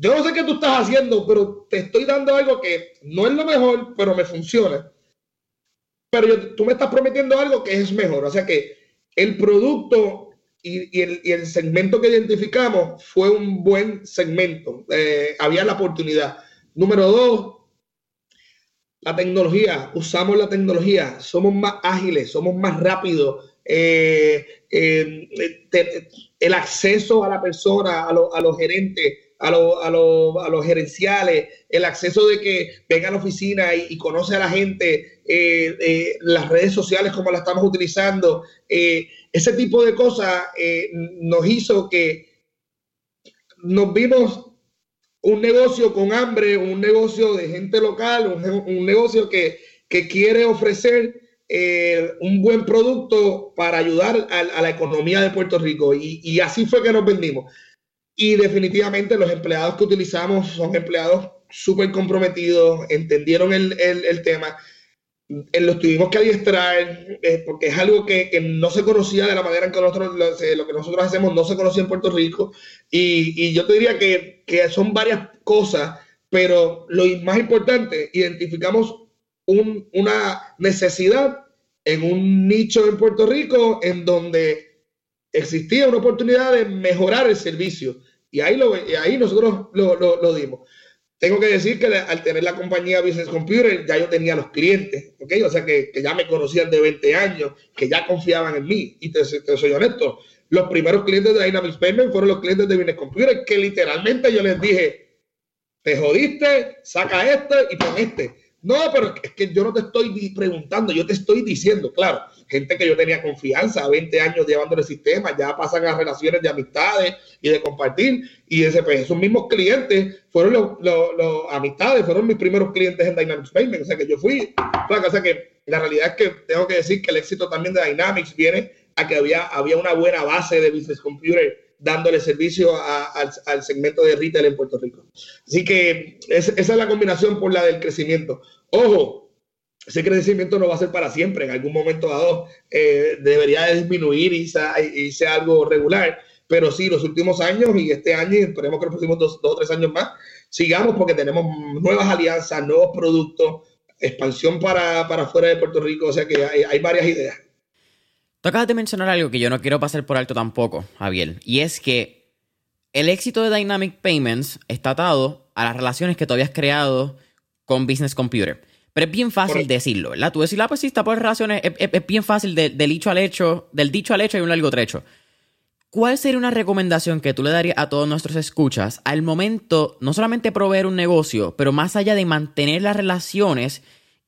yo no sé qué tú estás haciendo, pero te estoy dando algo que no es lo mejor, pero me funciona. Pero tú me estás prometiendo algo que es mejor. O sea que el producto y, el, segmento que identificamos fue un buen segmento. Eh, había la oportunidad. Número dos, la tecnología. Usamos la tecnología. Somos más ágiles, somos más rápidos. Eh, eh, el acceso a la persona, a, a los gerentes, a, los gerenciales, el acceso de que venga a la oficina y, conoce a la gente, las redes sociales como la estamos utilizando, ese tipo de cosas eh, nos hizo que nos vimos un negocio con hambre, un negocio de gente local, un, negocio que, quiere ofrecer eh, un buen producto para ayudar a, la economía de Puerto Rico. Y, así fue que nos vendimos. Y definitivamente los empleados que utilizamos son empleados súper comprometidos, entendieron el, el tema los tuvimos que adiestrar eh, porque es algo que, que, no se conocía de la manera en que nosotros lo, que nosotros hacemos no se conocía en Puerto Rico. Y, y yo te diría que, que, son varias cosas pero lo más importante identificamos un, una necesidad en un nicho en Puerto Rico en donde existía una oportunidad de mejorar el servicio. Y ahí, lo, y ahí nosotros lo, lo dimos tengo que decir que al tener la compañía Business Computer, ya yo tenía los clientes, ¿ok? O sea, que, que ya me conocían de 20 años, que ya confiaban en mí. Y te, te, soy honesto, los primeros clientes de Dynamics Payment fueron los clientes de Business Computer, que literalmente yo les dije, te jodiste, saca este y pon este. No, pero es que yo no te estoy preguntando, yo te estoy diciendo, claro, gente que yo tenía confianza, 20 años llevando el sistema, ya pasan a relaciones de amistades y de compartir. Y ese, pues, esos mismos clientes fueron los, los, amistades, fueron mis primeros clientes en Dynamics Payment. O sea que yo fui, o sea que la realidad es que tengo que decir que el éxito también de Dynamics viene a que había, había una buena base de Business Computer dándole servicio al, al, segmento de retail en Puerto Rico. Así que es, esa es la combinación por la del crecimiento. Ojo, ese crecimiento no va a ser para siempre. En algún momento dado eh, debería disminuir y sea, algo regular. Pero sí, los últimos años y este año, y esperemos que los próximos dos, dos, o tres años más, sigamos porque tenemos nuevas alianzas, nuevos productos, expansión para, para fuera de Puerto Rico. O sea que hay, hay varias ideas. Tú acabas de mencionar algo que yo no quiero pasar por alto tampoco, Javier, y es que el éxito de Dynamic Payments está atado a las relaciones que tú habías creado con Business Computer. Pero es bien fácil decirlo, ¿verdad? Tú decir, ah, pues sí, está por relaciones, es, es, es bien fácil de, del dicho al hecho, del dicho al hecho hay un largo trecho. ¿Cuál sería una recomendación que tú le darías a todos nuestros escuchas al momento, no solamente proveer un negocio, pero más allá de mantener las relaciones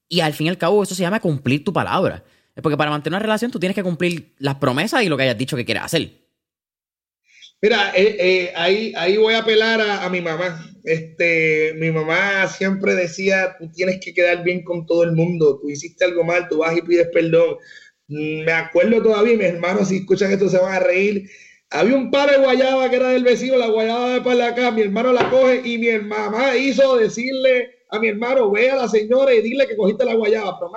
y al fin y al cabo eso se llama cumplir tu palabra? Porque para mantener una relación tú tienes que cumplir las promesas y lo que hayas dicho que quieres hacer. Mira, eh, eh, ahí, ahí voy a apelar a, mi mamá. Este, mi mamá siempre decía, tú tienes que quedar bien con todo el mundo. Tú hiciste algo mal, tú vas y pides perdón. Me acuerdo todavía, mis hermanos, si escuchan esto se van a reír. Había un par de guayaba que era del vecino, la guayaba de para acá, mi hermano la coge y mi mamá hizo decirle a mi hermano, ve a la señora y dile que cogiste la guayaba. Pero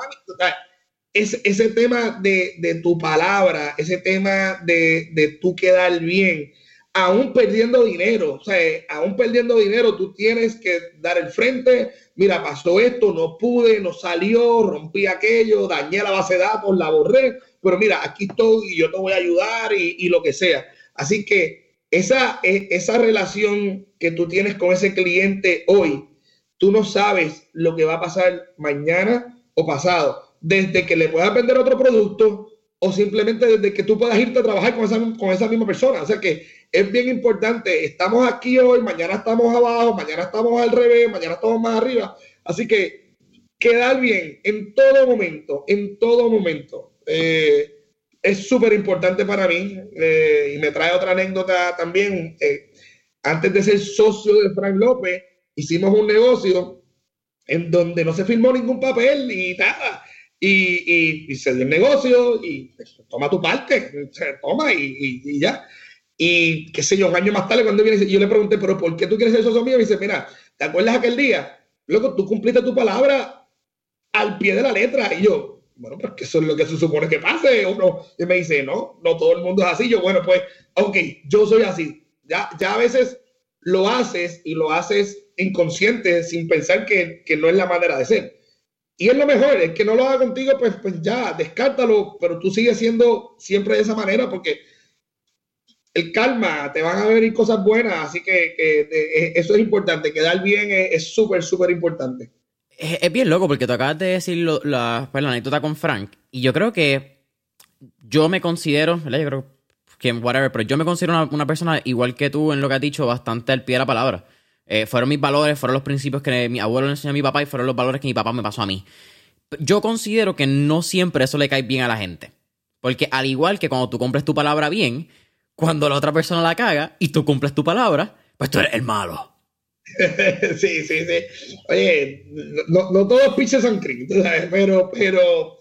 ese tema de, de, tu palabra, ese tema de, de tú quedar bien, aún perdiendo dinero, o sea, aún perdiendo dinero, tú tienes que dar el frente. Mira, pasó esto, no pude, no salió, rompí aquello, dañé la base de datos, la borré, pero mira, aquí estoy y yo te voy a ayudar y, lo que sea. Así que esa, e, esa relación que tú tienes con ese cliente hoy, tú no sabes lo que va a pasar mañana o pasado. Desde que le puedas vender otro producto o simplemente desde que tú puedas irte a trabajar con esa, con esa misma persona. O sea que es bien importante. Estamos aquí hoy, mañana estamos abajo, mañana estamos al revés, mañana estamos más arriba. Así que quedar bien en todo momento, en todo momento. Eh, es súper importante para mí eh, y me trae otra anécdota también. Eh, antes de ser socio de Frank López, hicimos un negocio en donde no se firmó ningún papel ni nada. Y, y, y se dio el negocio y pues, toma tu parte, toma y, y, ya. Y qué sé yo, un año más tarde, cuando viene, yo le pregunté, pero ¿por qué tú quieres ser socio mío? Y me dice, mira, ¿te acuerdas aquel día? Luego tú cumpliste tu palabra al pie de la letra. Y yo, bueno, pues que eso es lo que se supone que pase. O no. Y me dice, no, no todo el mundo es así. Yo, bueno, pues, ok, yo soy así. Ya, ya a veces lo haces y lo haces inconsciente sin pensar que, que no es la manera de ser. Y es lo mejor, es que no lo haga contigo, pues, pues ya, descártalo, pero tú sigues siendo siempre de esa manera porque el calma, te van a venir cosas buenas, así que, de, eso es importante, quedar bien es súper, súper importante. Es, bien loco porque tú acabas de decir lo, la, pues, la anécdota con Frank y yo creo que yo me considero, ¿verdad? Yo creo que whatever, pero yo me considero una, persona igual que tú en lo que has dicho, bastante al pie de la palabra. Eh, fueron mis valores, fueron los principios que mi abuelo le enseñó a mi papá y fueron los valores que mi papá me pasó a mí. Yo considero que no siempre eso le cae bien a la gente. Porque al igual que cuando tú cumples tu palabra bien, cuando la otra persona la caga y tú cumples tu palabra, pues tú eres el malo. sí, sí, sí. Oye, no, no todos pinches son ¿sabes? Pero, pero.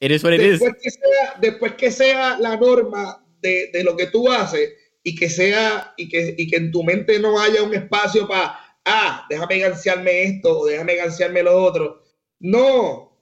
Eres what después, que sea, después que sea la norma de, de lo que tú haces, y que sea, y que, y que en tu mente no haya un espacio para, ah, déjame ganciarme esto o déjame ganciarme lo otro. No,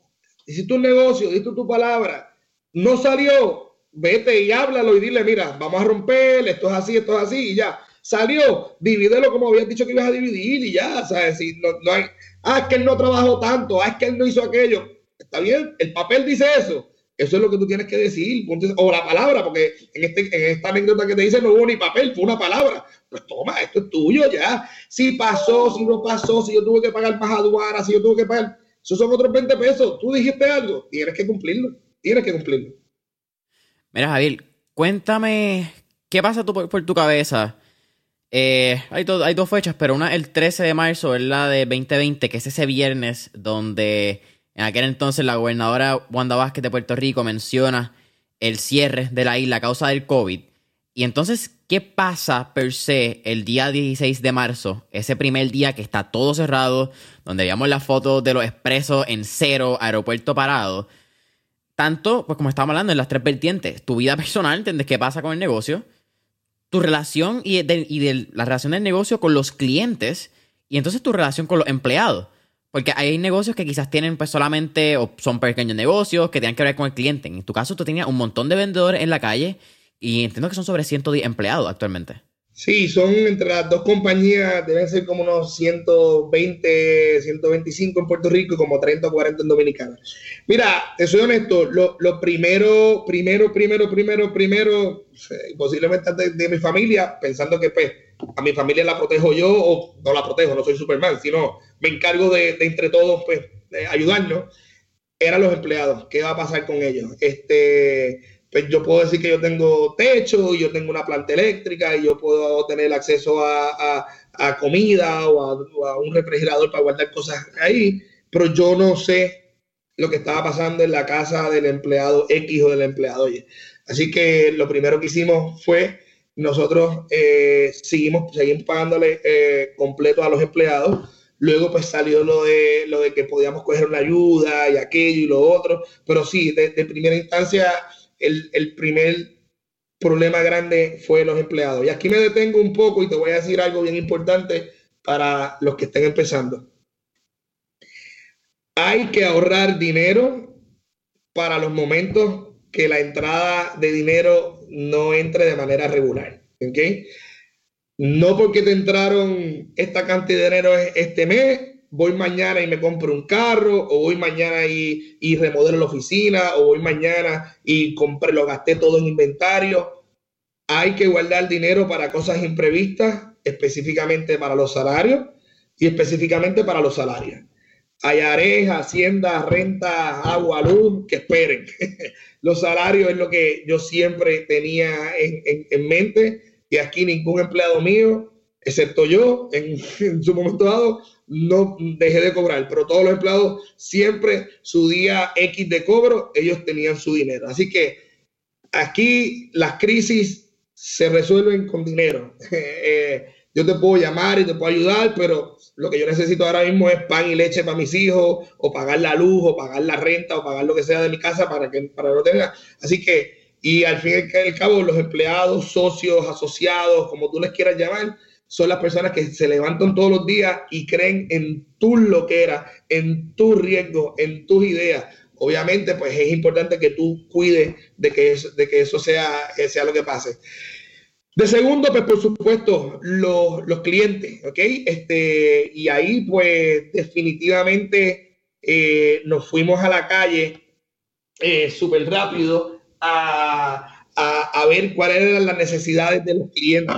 hiciste un negocio, diste tu palabra, no salió, vete y háblalo y dile, mira, vamos a romper, esto es así, esto es así, y ya. Salió, divídelo como habías dicho que ibas a dividir y ya, ¿sabes? Si no, no hay, ah, es que él no trabajó tanto, ah, es que él no hizo aquello. Está bien, el papel dice eso. Eso es lo que tú tienes que decir, o la palabra, porque en, este, en esta anécdota que te dice no hubo ni papel, fue una palabra. Pues toma, esto es tuyo ya. Si pasó, si no pasó, si yo tuve que pagar más aduana, si yo tuve que pagar, esos son otros 20 pesos. Tú dijiste algo, tienes que cumplirlo, tienes que cumplirlo. Mira, Javier, cuéntame, ¿qué pasa por, tu cabeza? Eh, hay, hay dos fechas, pero una el 13 de marzo es la de 2020, que es ese viernes donde en aquel entonces la gobernadora Wanda Vázquez de Puerto Rico menciona el cierre de la isla a causa del COVID. Y entonces, ¿qué pasa per se el día 16 de marzo? Ese primer día que está todo cerrado, donde veíamos las fotos de los expresos en cero, aeropuerto parado. Tanto, pues como estábamos hablando, en las tres vertientes. Tu vida personal, ¿entiendes qué pasa con el negocio? Tu relación y, de, la relación del negocio con los clientes. Y entonces tu relación con los empleados. Porque hay negocios que quizás tienen pues solamente o son pequeños negocios que tienen que ver con el cliente. En tu caso tú tenías un montón de vendedores en la calle y entiendo que son sobre 110 empleados actualmente. Sí, son entre las dos compañías, deben ser como unos 120, 125 en Puerto Rico y como 30 o 40 en Dominicana. Mira, te soy honesto, lo, primero, primero, primero, primero, primero, eh, posiblemente de, de mi familia, pensando que pues a mi familia la protejo yo o no la protejo, no soy Superman, sino me encargo de, entre todos pues ayudarnos, eran los empleados. ¿Qué va a pasar con ellos? Este, pues yo puedo decir que yo tengo techo, y yo tengo una planta eléctrica y yo puedo tener acceso a, comida o a, un refrigerador para guardar cosas ahí, pero yo no sé lo que estaba pasando en la casa del empleado X o del empleado Y. Así que lo primero que hicimos fue nosotros eh, seguimos, seguimos pagándole eh, completo a los empleados. Luego pues salió lo de, lo de que podíamos coger una ayuda y aquello y lo otro. Pero sí, de, primera instancia, el, primer problema grande fue los empleados. Y aquí me detengo un poco y te voy a decir algo bien importante para los que estén empezando. Hay que ahorrar dinero para los momentos que la entrada de dinero no entre de manera regular. ¿ok? No porque te entraron esta cantidad de dinero este mes, voy mañana y me compro un carro, o voy mañana y, y remodelo la oficina, o voy mañana y compré, lo gasté todo en inventario. Hay que guardar dinero para cosas imprevistas, específicamente para los salarios y específicamente para los salarios. Hay areja, hacienda, renta, agua, luz, que esperen. los salarios es lo que yo siempre tenía en, mente y aquí ningún empleado mío, excepto yo, en, su momento dado, no dejé de cobrar, pero todos los empleados siempre su día X de cobro, ellos tenían su dinero. Así que aquí las crisis se resuelven con dinero. Eh, yo te puedo llamar y te puedo ayudar, pero lo que yo necesito ahora mismo es pan y leche para mis hijos, o pagar la luz, o pagar la renta, o pagar lo que sea de mi casa para que para lo tenga. Así que, y al fin y al cabo, los empleados, socios, asociados, como tú les quieras llamar, son las personas que se levantan todos los días y creen en tu loquera, en tu riesgo, en tus ideas. Obviamente, pues es importante que tú cuides de que eso, de que eso sea, sea lo que pase. De segundo, pues por supuesto, los, clientes, ¿ok? Este, y ahí pues definitivamente eh, nos fuimos a la calle eh, súper rápido a, a, ver cuáles eran las necesidades de los clientes.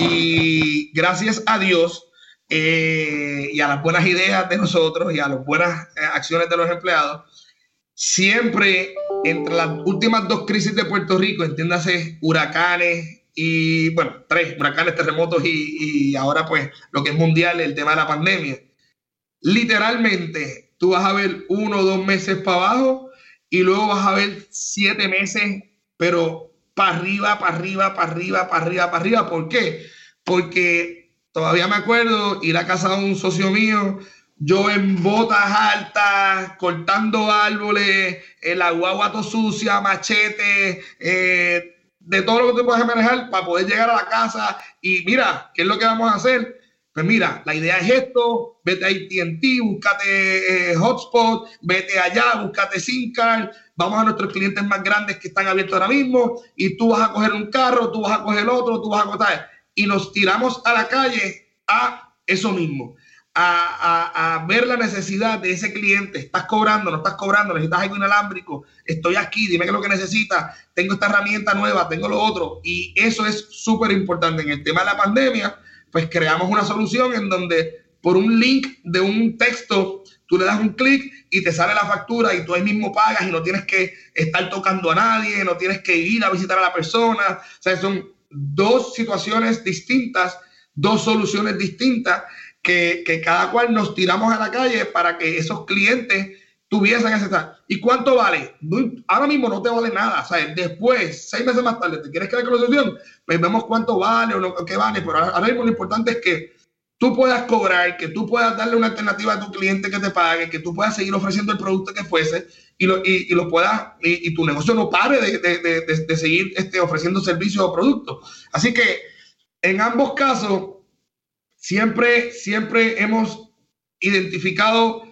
Y gracias a Dios eh, y a las buenas ideas de nosotros y a las buenas acciones de los empleados, siempre entre las últimas dos crisis de Puerto Rico, entiéndase huracanes, y bueno, tres huracanes, terremotos y, y, ahora pues lo que es mundial, el tema de la pandemia. Literalmente, tú vas a ver uno o dos meses para abajo y luego vas a ver siete meses, pero para arriba, para arriba, para arriba, para arriba, para arriba. ¿Por qué? Porque todavía me acuerdo ir a casa de un socio mío, yo en botas altas, cortando árboles, el agua sucia, machete, eh, de todo lo que tú puedes manejar para poder llegar a la casa y mira, ¿qué es lo que vamos a hacer? Pues mira, la idea es esto, vete a AT&T, búscate eh, hotspot, vete allá, búscate SIM card, vamos a nuestros clientes más grandes que están abiertos ahora mismo y tú vas a coger un carro, tú vas a coger otro, tú vas a coger y nos tiramos a la calle a eso mismo a, ver la necesidad de ese cliente. Estás cobrando, no estás cobrando, necesitas algo inalámbrico. Estoy aquí, dime qué es lo que necesitas. Tengo esta herramienta nueva, tengo lo otro. Y eso es súper importante. En el tema de la pandemia, pues creamos una solución en donde por un link de un texto, tú le das un clic y te sale la factura y tú ahí mismo pagas y no tienes que estar tocando a nadie, no tienes que ir a visitar a la persona. O sea, son dos situaciones distintas, dos soluciones distintas que, cada cual nos tiramos a la calle para que esos clientes tuviesen ese ¿Y cuánto vale? ahora mismo no te vale nada. O después, seis meses más tarde, ¿te quieres quedar con la solución? Pues vemos cuánto vale o, no, qué vale. Pero ahora, mismo lo importante es que tú puedas cobrar, que tú puedas darle una alternativa a tu cliente que te pague, que tú puedas seguir ofreciendo el producto que fuese y lo, y, lo puedas, y, tu negocio no pare de, de, de, seguir este, ofreciendo servicios o productos. Así que en ambos casos, Siempre, siempre hemos identificado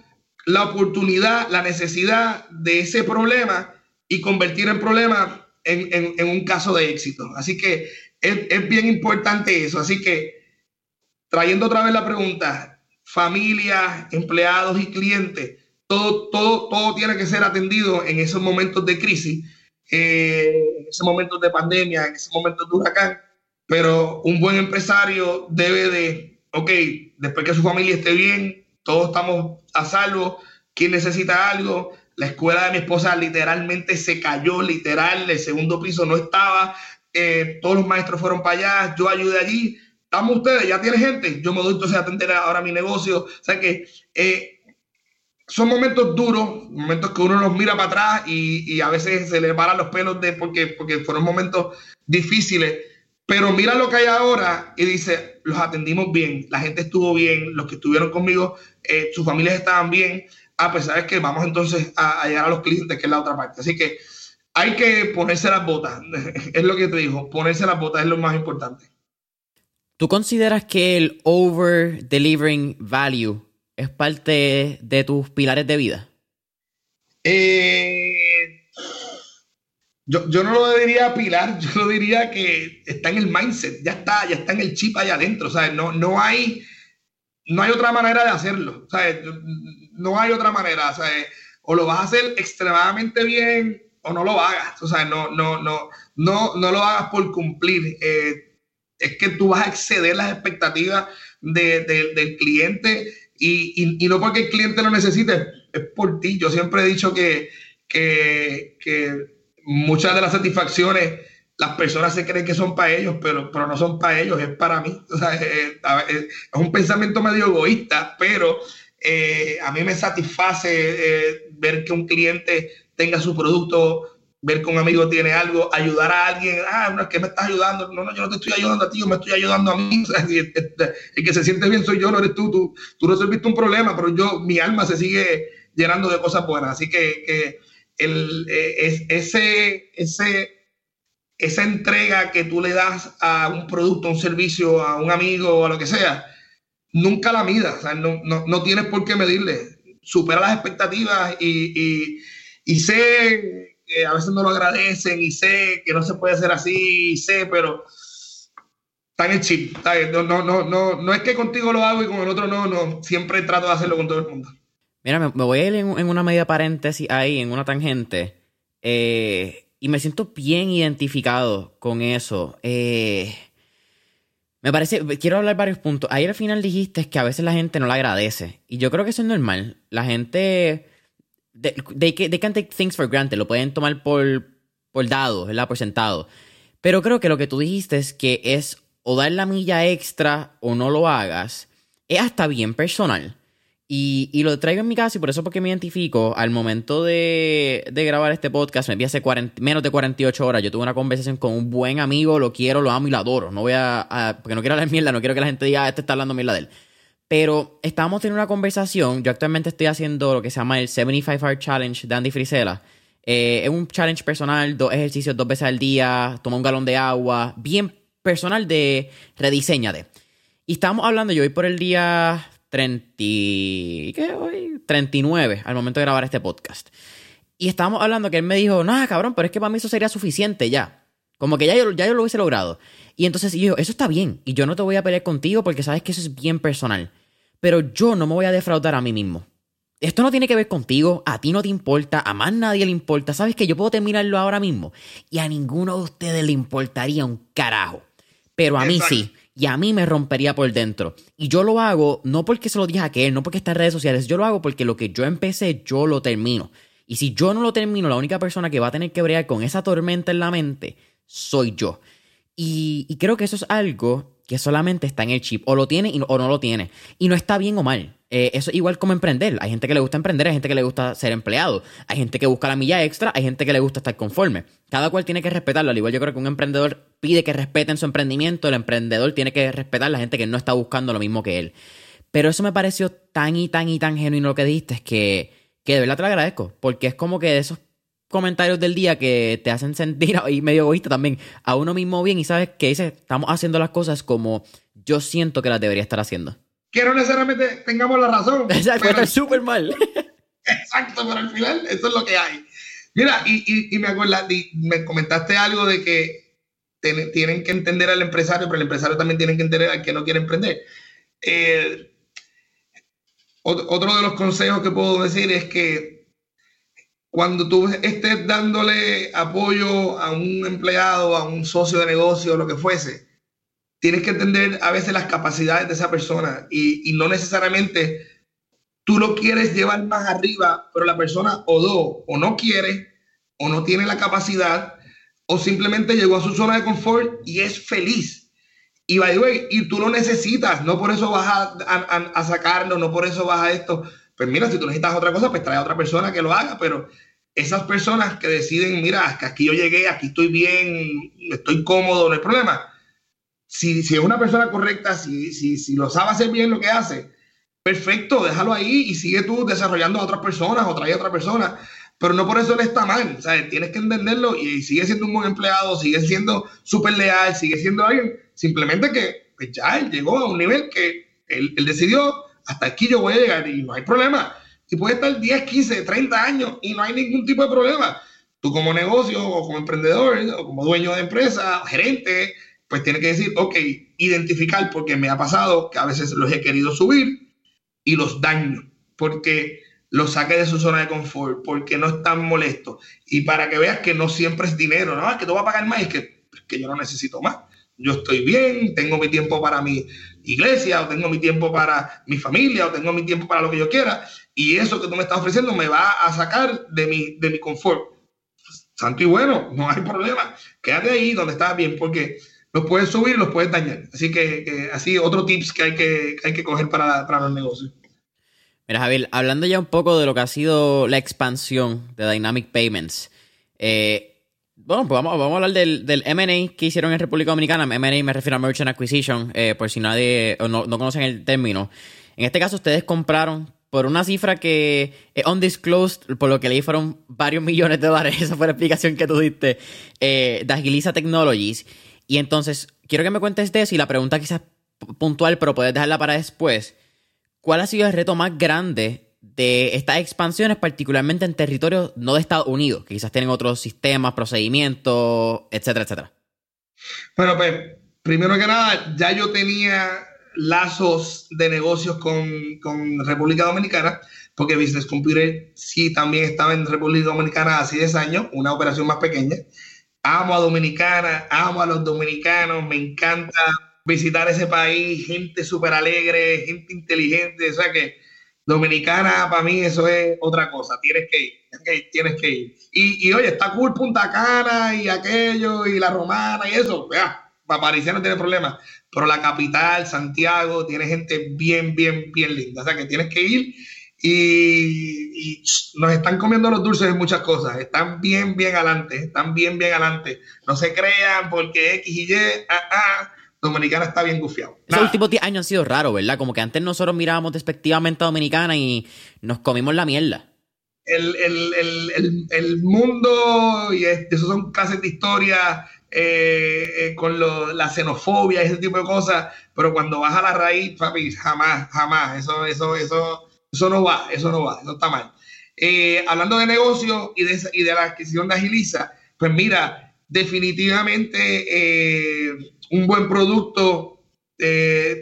la oportunidad, la necesidad de ese problema y convertir el problema en, un caso de éxito. Así que es, bien importante eso. Así que, trayendo otra vez la pregunta, familia, empleados y clientes, todo, todo, todo tiene que ser atendido en esos momentos de crisis, eh, en esos momentos de pandemia, en esos momentos de huracán. Pero un buen empresario debe de ok, después que su familia esté bien, todos estamos a salvo, ¿quién necesita algo? La escuela de mi esposa literalmente se cayó, literal, el segundo piso no estaba, eh, todos los maestros fueron para allá, yo ayudé allí, estamos ustedes, ya tiene gente, yo me doy a atender ahora mi negocio, o sea que eh, son momentos duros, momentos que uno los mira para atrás y, y, a veces se le paran los pelos de porque, porque fueron momentos difíciles, pero mira lo que hay ahora y dice, los atendimos bien, la gente estuvo bien, los que estuvieron conmigo, eh, sus familias estaban bien, a pesar de que vamos entonces a, llegar a los clientes, que es la otra parte. Así que hay que ponerse las botas, es lo que te digo, ponerse las botas es lo más importante. ¿Tú consideras que el over delivering value es parte de tus pilares de vida? Eh, yo, yo, no lo diría pilar, yo lo diría que está en el mindset, ya está, ya está en el chip allá adentro, ¿sabes? No, no, hay, no hay otra manera de hacerlo, ¿sabes? No hay otra manera, ¿sabes? O lo vas a hacer extremadamente bien o no lo hagas, o sea, no, no, no, no, no lo hagas por cumplir. Eh, es que tú vas a exceder las expectativas del cliente y, y, no porque el cliente lo necesite, es por ti. Yo siempre he dicho que, que, que muchas de las satisfacciones las personas se creen que son para ellos, pero, pero no son para ellos, es para mí. O sea, es, un pensamiento medio egoísta, pero eh, a mí me satisface eh, ver que un cliente tenga su producto, ver que un amigo tiene algo, ayudar a alguien, ah, no es que me estás ayudando, no, no, yo no te estoy ayudando a ti, yo me estoy ayudando a mí. O sea, el, que se siente bien soy yo, no eres tú, tú, tú resolviste un problema, pero yo, mi alma se sigue llenando de cosas buenas. Así que, que el, eh, ese, ese, esa entrega que tú le das a un producto, a un servicio, a un amigo o a lo que sea, nunca la midas, no, no, tienes por qué medirle. Supera las expectativas y, y, sé que a veces no lo agradecen y sé que no se puede hacer así, y sé, pero está en el chip. No, no, no, no, no es que contigo lo hago y con el otro no, no. Siempre trato de hacerlo con todo el mundo. Mira, me, voy a ir en, una media paréntesis ahí, en una tangente. Eh, y me siento bien identificado con eso. Eh, me parece, quiero hablar varios puntos. Ahí al final dijiste que a veces la gente no la agradece. Y yo creo que eso es normal. La gente, they, they can take things for granted. Lo pueden tomar por, por dado, ¿verdad? Por sentado. Pero creo que lo que tú dijiste es que es o dar la milla extra o no lo hagas. Es hasta bien personal. Y, lo traigo en mi casa y por eso porque me identifico. Al momento de, grabar este podcast, me vi hace menos de 48 horas. Yo tuve una conversación con un buen amigo, lo quiero, lo amo y lo adoro. No voy a. porque no quiero hablar mierda, no quiero que la gente diga, ah, este está hablando mierda de él. Pero estábamos teniendo una conversación. Yo actualmente estoy haciendo lo que se llama el 75 Hour Challenge de Andy Frisella. Eh, es un challenge personal, dos ejercicios dos veces al día, toma un galón de agua, bien personal de rediseñate. Y estábamos hablando, yo hoy por el día 30, ¿qué hoy? 39 al momento de grabar este podcast. Y estábamos hablando que él me dijo, no, cabrón, pero es que para mí eso sería suficiente ya. Como que ya yo, ya yo lo hubiese logrado. Y entonces yo, eso está bien. Y yo no te voy a pelear contigo porque sabes que eso es bien personal. Pero yo no me voy a defraudar a mí mismo. Esto no tiene que ver contigo, a ti no te importa, a más nadie le importa. Sabes que yo puedo terminarlo ahora mismo y a ninguno de ustedes le importaría un carajo. Pero a mí sí, y a mí me rompería por dentro. Y yo lo hago no porque se lo dije a aquel, no porque está en redes sociales, yo lo hago porque lo que yo empecé, yo lo termino. Y si yo no lo termino, la única persona que va a tener que bregar con esa tormenta en la mente soy yo. Y, y creo que eso es algo que solamente está en el chip. O lo tiene o no lo tiene. Y no está bien o mal. Eh, eso es igual como emprender. Hay gente que le gusta emprender, hay gente que le gusta ser empleado, hay gente que busca la milla extra, hay gente que le gusta estar conforme. Cada cual tiene que respetarlo. Al igual yo creo que un emprendedor pide que respeten su emprendimiento, el emprendedor tiene que respetar a la gente que no está buscando lo mismo que él. Pero eso me pareció tan y tan y tan genuino lo que dijiste, es que, que de verdad te lo agradezco, porque es como que de esos comentarios del día que te hacen sentir ahí medio egoísta también a uno mismo bien y sabes que dice, estamos haciendo las cosas como yo siento que las debería estar haciendo. Que no necesariamente tengamos la razón. Exacto, está súper mal. Exacto, pero al final eso es lo que hay. Mira, y, y, me acuerdas, me comentaste algo de que tienen que entender al empresario, pero el empresario también tiene que entender al que no quiere emprender. Eh, otro de los consejos que puedo decir es que cuando tú estés dándole apoyo a un empleado, a un socio de negocio, lo que fuese, tienes que entender a veces las capacidades de esa persona y, no necesariamente tú lo quieres llevar más arriba, pero la persona o do, o no quiere, o no tiene la capacidad, o simplemente llegó a su zona de confort y es feliz. Y by the way, y tú lo necesitas, no por eso vas a, a sacarlo, no por eso vas a esto pues mira, si tú necesitas otra cosa, pues trae a otra persona que lo haga, pero esas personas que deciden, mira, que aquí yo llegué, aquí estoy bien, estoy cómodo, no hay problema. Si, si es una persona correcta, si, si, si lo sabe hacer bien lo que hace, perfecto, déjalo ahí y sigue tú desarrollando a otras personas o trae a otra persona. Pero no por eso él está mal, sea, tienes que entenderlo y sigue siendo un buen empleado, sigue siendo súper leal, sigue siendo alguien, simplemente que pues ya él llegó a un nivel que él decidió hasta aquí yo voy a llegar y no hay problema. Y puede estar 10, 15, 30 años y no hay ningún tipo de problema. Tú como negocio o como emprendedor o como dueño de empresa, gerente, pues tienes que decir, ok, identificar porque me ha pasado que a veces los he querido subir y los daño porque los saque de su zona de confort, porque no están molestos. Y para que veas que no siempre es dinero, no, es que tú vas a pagar más, es que, es que yo no necesito más yo estoy bien, tengo mi tiempo para mi iglesia, o tengo mi tiempo para mi familia, o tengo mi tiempo para lo que yo quiera, y eso que tú me estás ofreciendo me va a sacar de mi, de mi confort. Santo y bueno, no hay problema. Quédate ahí donde estás bien, porque los puedes subir los puedes dañar. Así que, así, otro tips que hay que, hay que coger para, para los negocios. Mira, Javier, hablando ya un poco de lo que ha sido la expansión de Dynamic Payments, eh, bueno, pues vamos, a hablar del, del MA que hicieron en República Dominicana. MA me refiero a Merchant Acquisition, eh, por si nadie no, no, conocen el término. En este caso, ustedes compraron por una cifra que es undisclosed, por lo que leí fueron varios millones de dólares. Esa fue la explicación que tú diste eh, de Agiliza Technologies. Y entonces, quiero que me cuentes de eso y la pregunta quizás puntual, pero puedes dejarla para después. ¿Cuál ha sido el reto más grande de estas expansiones, particularmente en territorios no de Estados Unidos, que quizás tienen otros sistemas, procedimientos, etcétera, etcétera? Bueno, pues primero que nada, ya yo tenía lazos de negocios con, con República Dominicana, porque Business Computer sí también estaba en República Dominicana hace 10 años, una operación más pequeña. Amo a Dominicana, amo a los dominicanos, me encanta visitar ese país, gente súper alegre, gente inteligente, o sea que Dominicana, para mí, eso es otra cosa. Tienes que ir, tienes que ir. Y, oye, está cool Punta Cana y aquello y la Romana y eso. Ya, para Parisien no tiene problema. Pero la capital, Santiago, tiene gente bien, bien, bien linda. O sea que tienes que ir y, nos están comiendo los dulces en muchas cosas. Están bien, bien adelante. Están bien, bien adelante. No se crean porque X y Y. Ah, ah, Dominicana está bien gufiado. Esos últimos 10 años han sido raros, ¿verdad? Como que antes nosotros mirábamos despectivamente a Dominicana y nos comimos la mierda. El, mundo, y eso son clases de historia eh, con la xenofobia y ese tipo de cosas, pero cuando vas a la raíz, papi, jamás, jamás, eso, eso, eso, eso no va, eso no va, eso está mal. hablando de negocio y de, y de la adquisición de Agiliza, pues mira, definitivamente un buen producto,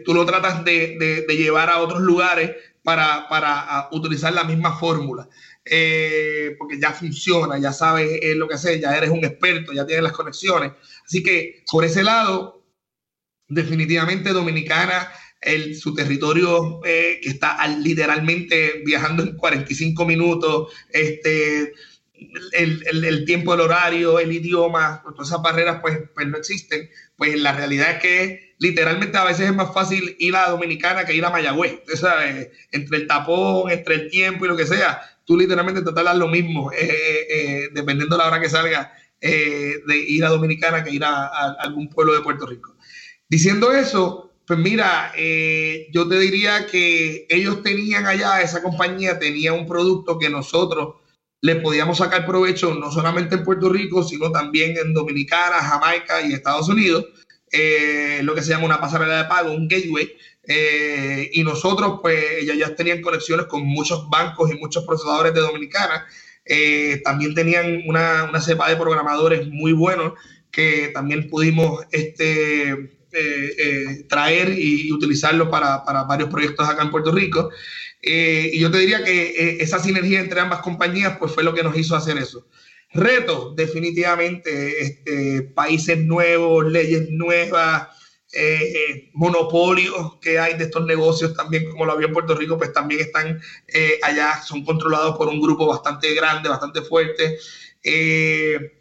tú lo tratas de, de, llevar a otros lugares para, para utilizar la misma fórmula. Eh, porque ya funciona, ya sabes eh, lo que hacer, ya eres un experto, ya tienes las conexiones. Así que por ese lado, definitivamente Dominicana, el, su territorio eh, que está literalmente viajando en 45 minutos, este, el, el, tiempo del horario, el idioma, todas esas barreras pues, pues no existen. Pues la realidad es que literalmente a veces es más fácil ir a Dominicana que ir a Mayagüez. ¿sabes? Entre el tapón, entre el tiempo y lo que sea tú literalmente te tardas lo mismo, eh, eh, eh, dependiendo de la hora que salga, de ir a Dominicana que ir a, algún pueblo de Puerto Rico. Diciendo eso, pues mira, yo te diría que ellos tenían allá, esa compañía tenía un producto que nosotros le podíamos sacar provecho no solamente en Puerto Rico, sino también en Dominicana, Jamaica y Estados Unidos, lo que se llama una pasarela de pago, un gateway, eh, y nosotros, pues, ellas ya tenían conexiones con muchos bancos y muchos procesadores de Dominicana. Eh, también tenían una, una, cepa de programadores muy buenos que también pudimos este, eh, traer y, utilizarlo para, para, varios proyectos acá en Puerto Rico. Y yo te diría que esa sinergia entre ambas compañías pues fue lo que nos hizo hacer eso. Retos, definitivamente, este, países nuevos, leyes nuevas, eh, monopolios que hay de estos negocios también, como lo había en Puerto Rico, pues también están eh, allá, son controlados por un grupo bastante grande, bastante fuerte. Eh,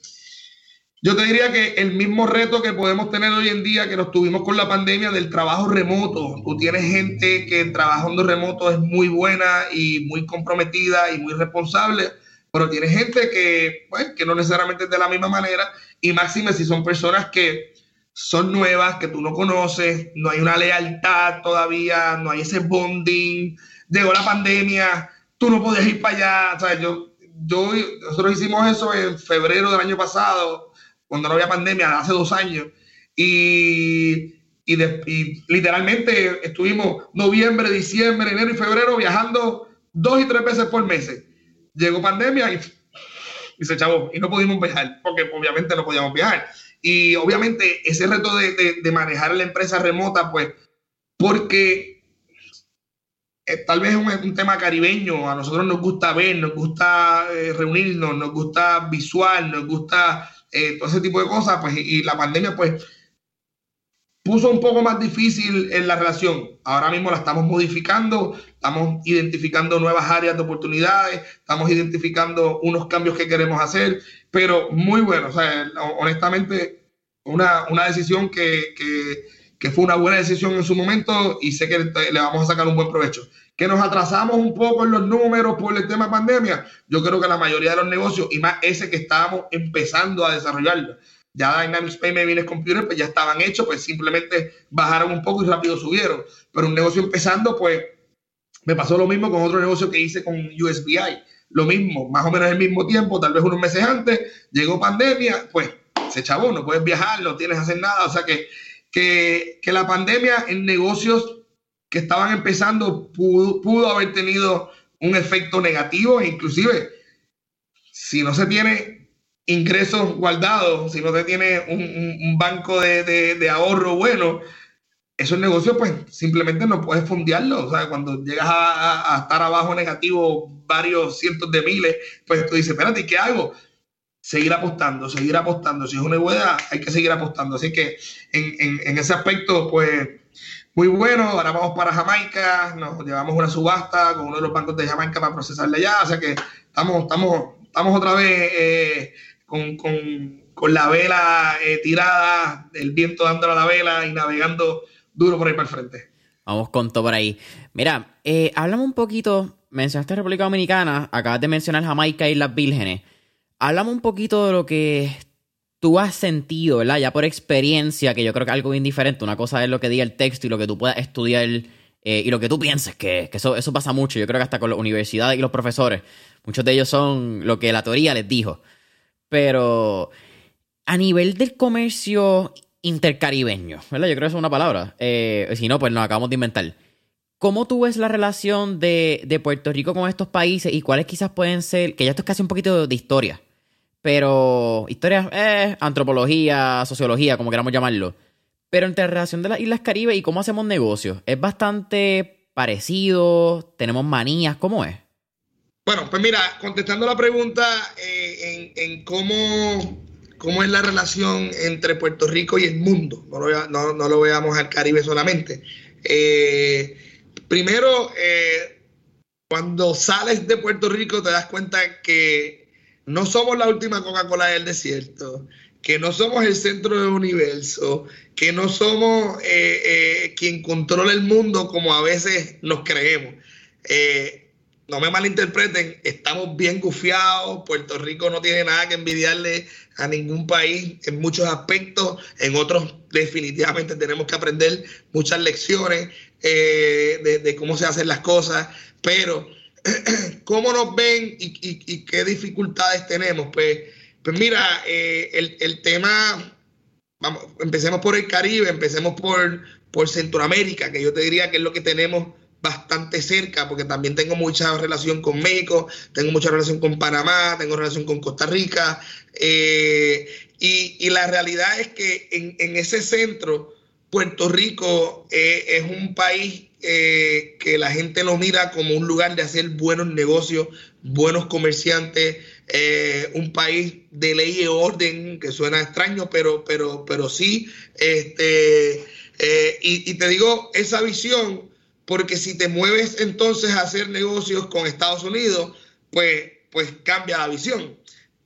yo te diría que el mismo reto que podemos tener hoy en día, que nos tuvimos con la pandemia del trabajo remoto, tú tienes gente que trabajando remoto es muy buena y muy comprometida y muy responsable, pero tienes gente que, pues, que no necesariamente es de la misma manera, y máxime si son personas que son nuevas, que tú no conoces, no hay una lealtad todavía, no hay ese bonding, llegó la pandemia, tú no podías ir para allá, o sea, yo, yo, nosotros hicimos eso en febrero del año pasado, cuando no había pandemia, hace dos años, y, y, literalmente estuvimos noviembre, diciembre, enero y febrero viajando dos y tres veces por mes. Llegó pandemia y, y se chavó, y no pudimos viajar, porque obviamente no podíamos viajar. Y obviamente ese reto de, manejar la empresa remota, pues, porque eh, tal vez es un, tema caribeño, a nosotros nos gusta ver, nos gusta eh, reunirnos, nos gusta visual, nos gusta eh, todo ese tipo de cosas, pues, y, la pandemia, pues, puso un poco más difícil en la relación. Ahora mismo la estamos modificando, estamos identificando nuevas áreas de oportunidades, estamos identificando unos cambios que queremos hacer, pero muy bueno. O sea, honestamente, una, una decisión que, que, que, fue una buena decisión en su momento y sé que le vamos a sacar un buen provecho. Que nos atrasamos un poco en los números por el tema pandemia. Yo creo que la mayoría de los negocios, y más ese que estábamos empezando a desarrollarlo, ya Dynamics Payment Business Computer, pues ya estaban hechos, pues simplemente bajaron un poco y rápido subieron. Pero un negocio empezando, pues me pasó lo mismo con otro negocio que hice con USBI lo mismo, más o menos el mismo tiempo, tal vez unos meses antes, llegó pandemia, pues se chavó, no puedes viajar, no tienes que hacer nada. O sea que, que, la pandemia en negocios que estaban empezando pudo, pudo haber tenido un efecto negativo inclusive si no se tiene ingresos guardados, si no se tiene un, banco de, de, ahorro bueno, esos negocios pues simplemente no puedes fondearlo. O sea, cuando llegas a, estar abajo negativo varios cientos de miles, pues tú dices, espérate, ¿qué hago? Seguir apostando, seguir apostando. Si es una buena, hay que seguir apostando. Así que en, en, ese aspecto, pues muy bueno. Ahora vamos para Jamaica, nos llevamos una subasta con uno de los bancos de Jamaica para procesarle allá. O sea que estamos, estamos, estamos otra vez eh, con, con, con, la vela eh, tirada, el viento dándole a la vela y navegando duro por ahí para el frente. Vamos con todo por ahí. Mira, eh, hablamos un poquito, mencionaste República Dominicana, acabas de mencionar Jamaica y las Vírgenes. Hablamos un poquito de lo que tú has sentido, ¿verdad? Ya por experiencia, que yo creo que algo bien diferente. Una cosa es lo que diga el texto y lo que tú puedas estudiar eh, y lo que tú pienses, que, eso, eso pasa mucho. Yo creo que hasta con las universidades y los profesores, muchos de ellos son lo que la teoría les dijo. Pero A nivel del comercio intercaribeño, ¿verdad? Yo creo que es una palabra. Eh, si no, pues nos acabamos de inventar. ¿Cómo tú ves la relación de, Puerto Rico con estos países y cuáles quizás pueden ser, que ya esto es casi un poquito de historia, pero historia, eh, antropología, sociología, como queramos llamarlo, pero entre la relación de las Islas Caribe y cómo hacemos negocios, ¿es bastante parecido? ¿Tenemos manías? ¿Cómo es? Bueno, pues mira, contestando la pregunta eh, en, cómo, cómo es la relación entre Puerto Rico y el mundo, no lo, no, lo veamos al Caribe solamente. Eh, Primero, cuando sales de Puerto Rico te das cuenta que no somos la última Coca-Cola del desierto, que no somos el centro del universo, que no somos eh, eh, quien controla el mundo como a veces nos creemos. no me malinterpreten, estamos bien gufiados, Puerto Rico no tiene nada que envidiarle a ningún país en muchos aspectos, en otros definitivamente tenemos que aprender muchas lecciones. Eh, de, cómo se hacen las cosas, pero cómo nos ven y, qué dificultades tenemos. Pues, pues mira, eh, el, tema, vamos, empecemos por el Caribe, empecemos por, por Centroamérica, que yo te diría que es lo que tenemos bastante cerca, porque también tengo mucha relación con México, tengo mucha relación con Panamá, tengo relación con Costa Rica, eh, y, la realidad es que en, en ese centro Puerto Rico eh, es un país eh, que la gente lo mira como un lugar de hacer buenos negocios, buenos comerciantes, eh, un país de ley y orden, que suena extraño, pero, pero, pero sí. Este, y, y te digo esa visión, porque si te mueves entonces a hacer negocios con Estados Unidos, pues, pues cambia la visión.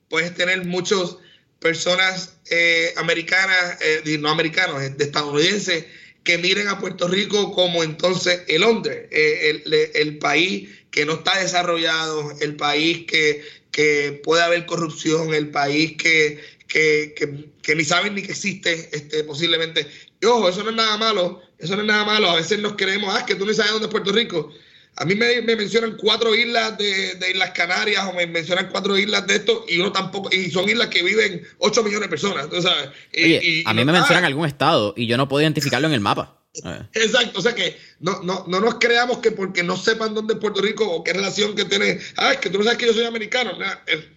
Puedes tener muchos personas eh, americanas, eh, no americanos, de estadounidenses, que miren a Puerto Rico como entonces el Londres, eh, el, país que no está desarrollado, el país que, que puede haber corrupción, el país que, que, ni saben ni que existe este, posiblemente. Y ojo, eso no es nada malo, eso no es nada malo. A veces nos creemos, ah, que tú no sabes dónde es Puerto Rico. A mí me, mencionan cuatro islas de, Islas Canarias o me mencionan cuatro islas de esto y uno tampoco, y son islas que viven 8 millones de personas, ¿tú sabes? Y, a mí me mencionan algún estado y yo no puedo identificarlo en el mapa. Exacto, o sea que no, no, no nos creamos que porque no sepan dónde es Puerto Rico o qué relación que tiene, ah, es que tú no sabes que yo soy americano,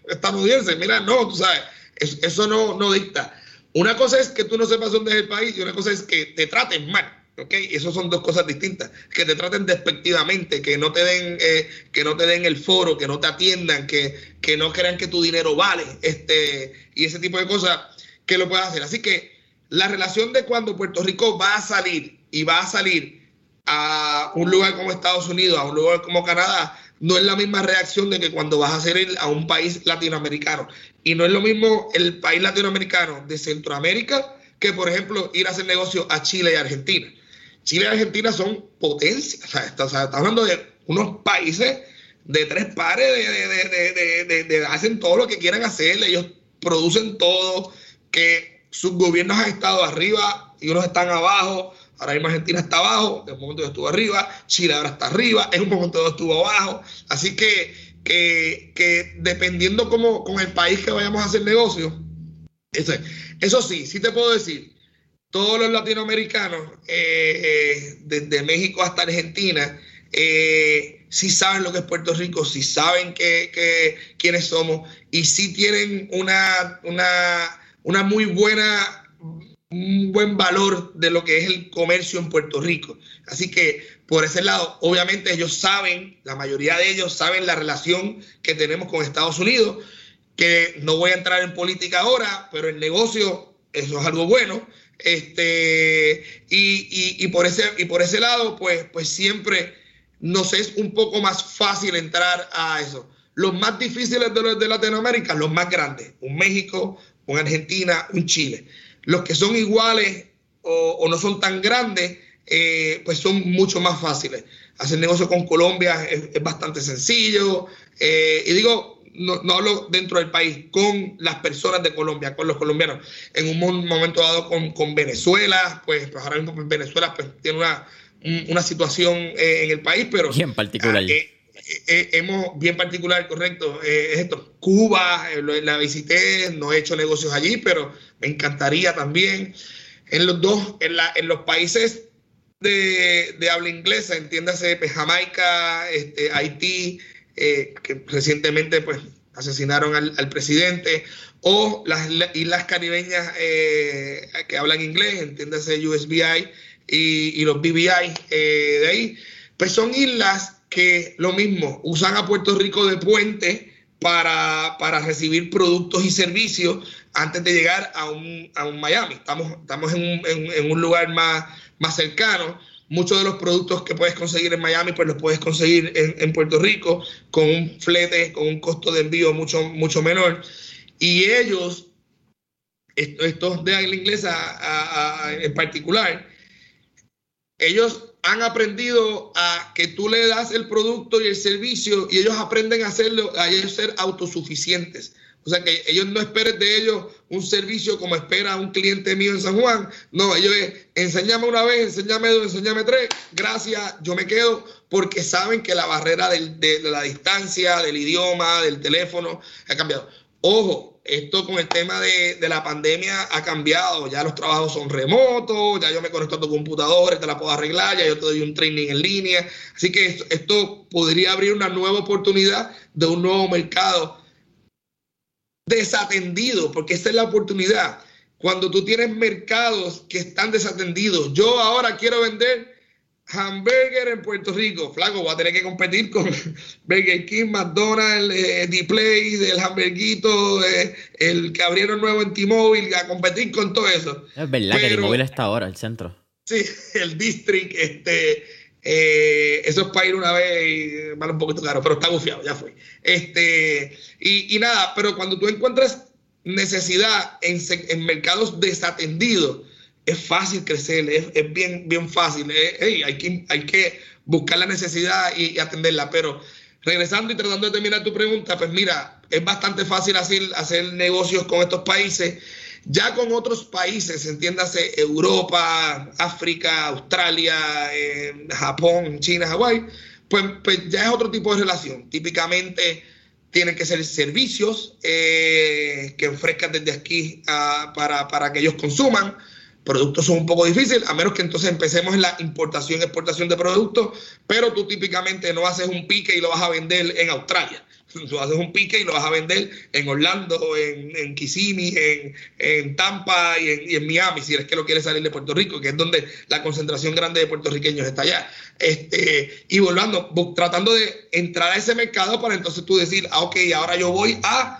estadounidense, mira, no, tú sabes, eso, no, no dicta. Una cosa es que tú no sepas dónde es el país y una cosa es que te traten mal. ¿Ok? Esas son dos cosas distintas. Que te traten despectivamente, que no te den, eh, que no te den el foro, que no te atiendan, que, que no crean que tu dinero vale, este, y ese tipo de cosas que lo puedas hacer. Así que la relación de cuando Puerto Rico va a salir y va a salir a un lugar como Estados Unidos, a un lugar como Canadá, no es la misma reacción de que cuando vas a salir a un país latinoamericano. Y no es lo mismo el país latinoamericano de Centroamérica que, por ejemplo, ir a hacer negocio a Chile y Argentina. Chile y Argentina son potencias. O sea, estamos hablando de unos países de tres pares, de, hacen todo lo que quieran hacer, ellos producen todo, que sus gobiernos han estado arriba y unos están abajo. Ahora mismo Argentina está abajo, de un momento estuvo arriba, Chile ahora está arriba, en un momento estuvo abajo. Así que, que, dependiendo cómo, con el país que vayamos a hacer negocio, eso, eso sí, sí te puedo decir, todos los latinoamericanos, eh, eh, desde México hasta Argentina, eh, sí saben lo que es Puerto Rico, sí saben que, quiénes somos y sí tienen una, una, muy buena, un buen valor de lo que es el comercio en Puerto Rico. Así que por ese lado, obviamente ellos saben, la mayoría de ellos saben la relación que tenemos con Estados Unidos, que no voy a entrar en política ahora, pero el negocio, eso es algo bueno. Este, y, por ese, y por ese lado, pues, pues siempre nos es un poco más fácil entrar a eso. Los más difíciles de los de Latinoamérica, los más grandes, un México, un Argentina, un Chile. Los que son iguales o, no son tan grandes, eh, pues son mucho más fáciles. Hacer negocio con Colombia es, bastante sencillo. Eh, y digo, no, no, hablo dentro del país, con las personas de Colombia, con los colombianos. En un momento dado con, Venezuela, pues, pues, ahora mismo pues, Venezuela pues, tiene una, situación eh, en el país, pero... Y en particular. Eh, eh, hemos, bien particular, correcto, es esto. Cuba, la visité, no he hecho negocios allí, pero me encantaría también. En los dos, en, la, en los países de, de, habla inglesa, entiéndase pues, Jamaica, este, Haití, que recientemente pues asesinaron al, al presidente, o las islas caribeñas eh, que hablan inglés, entiéndase USBI y, y los BBI eh, de ahí, pues son islas que lo mismo, usan a Puerto Rico de puente para, para recibir productos y servicios antes de llegar a un, a un Miami. Estamos, estamos en, un, en, un lugar más, más cercano muchos de los productos que puedes conseguir en Miami, pues los puedes conseguir en, Puerto Rico con un flete, con un costo de envío mucho, mucho menor. Y ellos, estos de la inglesa en particular, ellos han aprendido a que tú le das el producto y el servicio y ellos aprenden a hacerlo, a ellos ser autosuficientes. O sea que ellos no esperen de ellos un servicio como espera un cliente mío en San Juan. No, ellos es, enséñame una vez, enséñame dos, enséñame tres. Gracias, yo me quedo porque saben que la barrera de la distancia, del idioma, del teléfono ha cambiado. Ojo, esto con el tema de, la pandemia ha cambiado. Ya los trabajos son remotos, ya yo me conecto a tu computador, te la puedo arreglar, ya yo te doy un training en línea. Así que esto, esto podría abrir una nueva oportunidad de un nuevo mercado desatendido, porque esta es la oportunidad. Cuando tú tienes mercados que están desatendidos, yo ahora quiero vender hamburger en Puerto Rico. Flaco, voy a tener que competir con Burger King, McDonald's, eh, D-Play, el hamburguito, eh, el que abrieron nuevo en T-Mobile, a competir con todo eso. Es verdad que T-Mobile está ahora, el centro. Sí, el District, este, eh, eso es para ir una vez y vale un poquito caro, pero está bufiado, ya fue. Este, y, y nada, pero cuando tú encuentras necesidad en, en mercados desatendidos, es fácil crecer, es, bien, bien fácil. hay, que, hay que buscar la necesidad y, atenderla. Pero regresando y tratando de terminar tu pregunta, pues mira, es bastante fácil hacer, hacer negocios con estos países. Ya con otros países, entiéndase Europa, África, Australia, eh, Japón, China, Hawái, pues, pues, ya es otro tipo de relación. Típicamente tienen que ser servicios eh, que ofrezcan desde aquí ah, para, para que ellos consuman productos son un poco difíciles, a menos que entonces empecemos en la importación y exportación de productos, pero tú típicamente no haces un pique y lo vas a vender en Australia. Tú haces un pique y lo vas a vender en Orlando, en, en Kissimmee, en, Tampa y en, Miami, si eres que lo quieres salir de Puerto Rico, que es donde la concentración grande de puertorriqueños está allá. Este, y volviendo, tratando de entrar a ese mercado para entonces tú decir, ah, ok, ahora yo voy a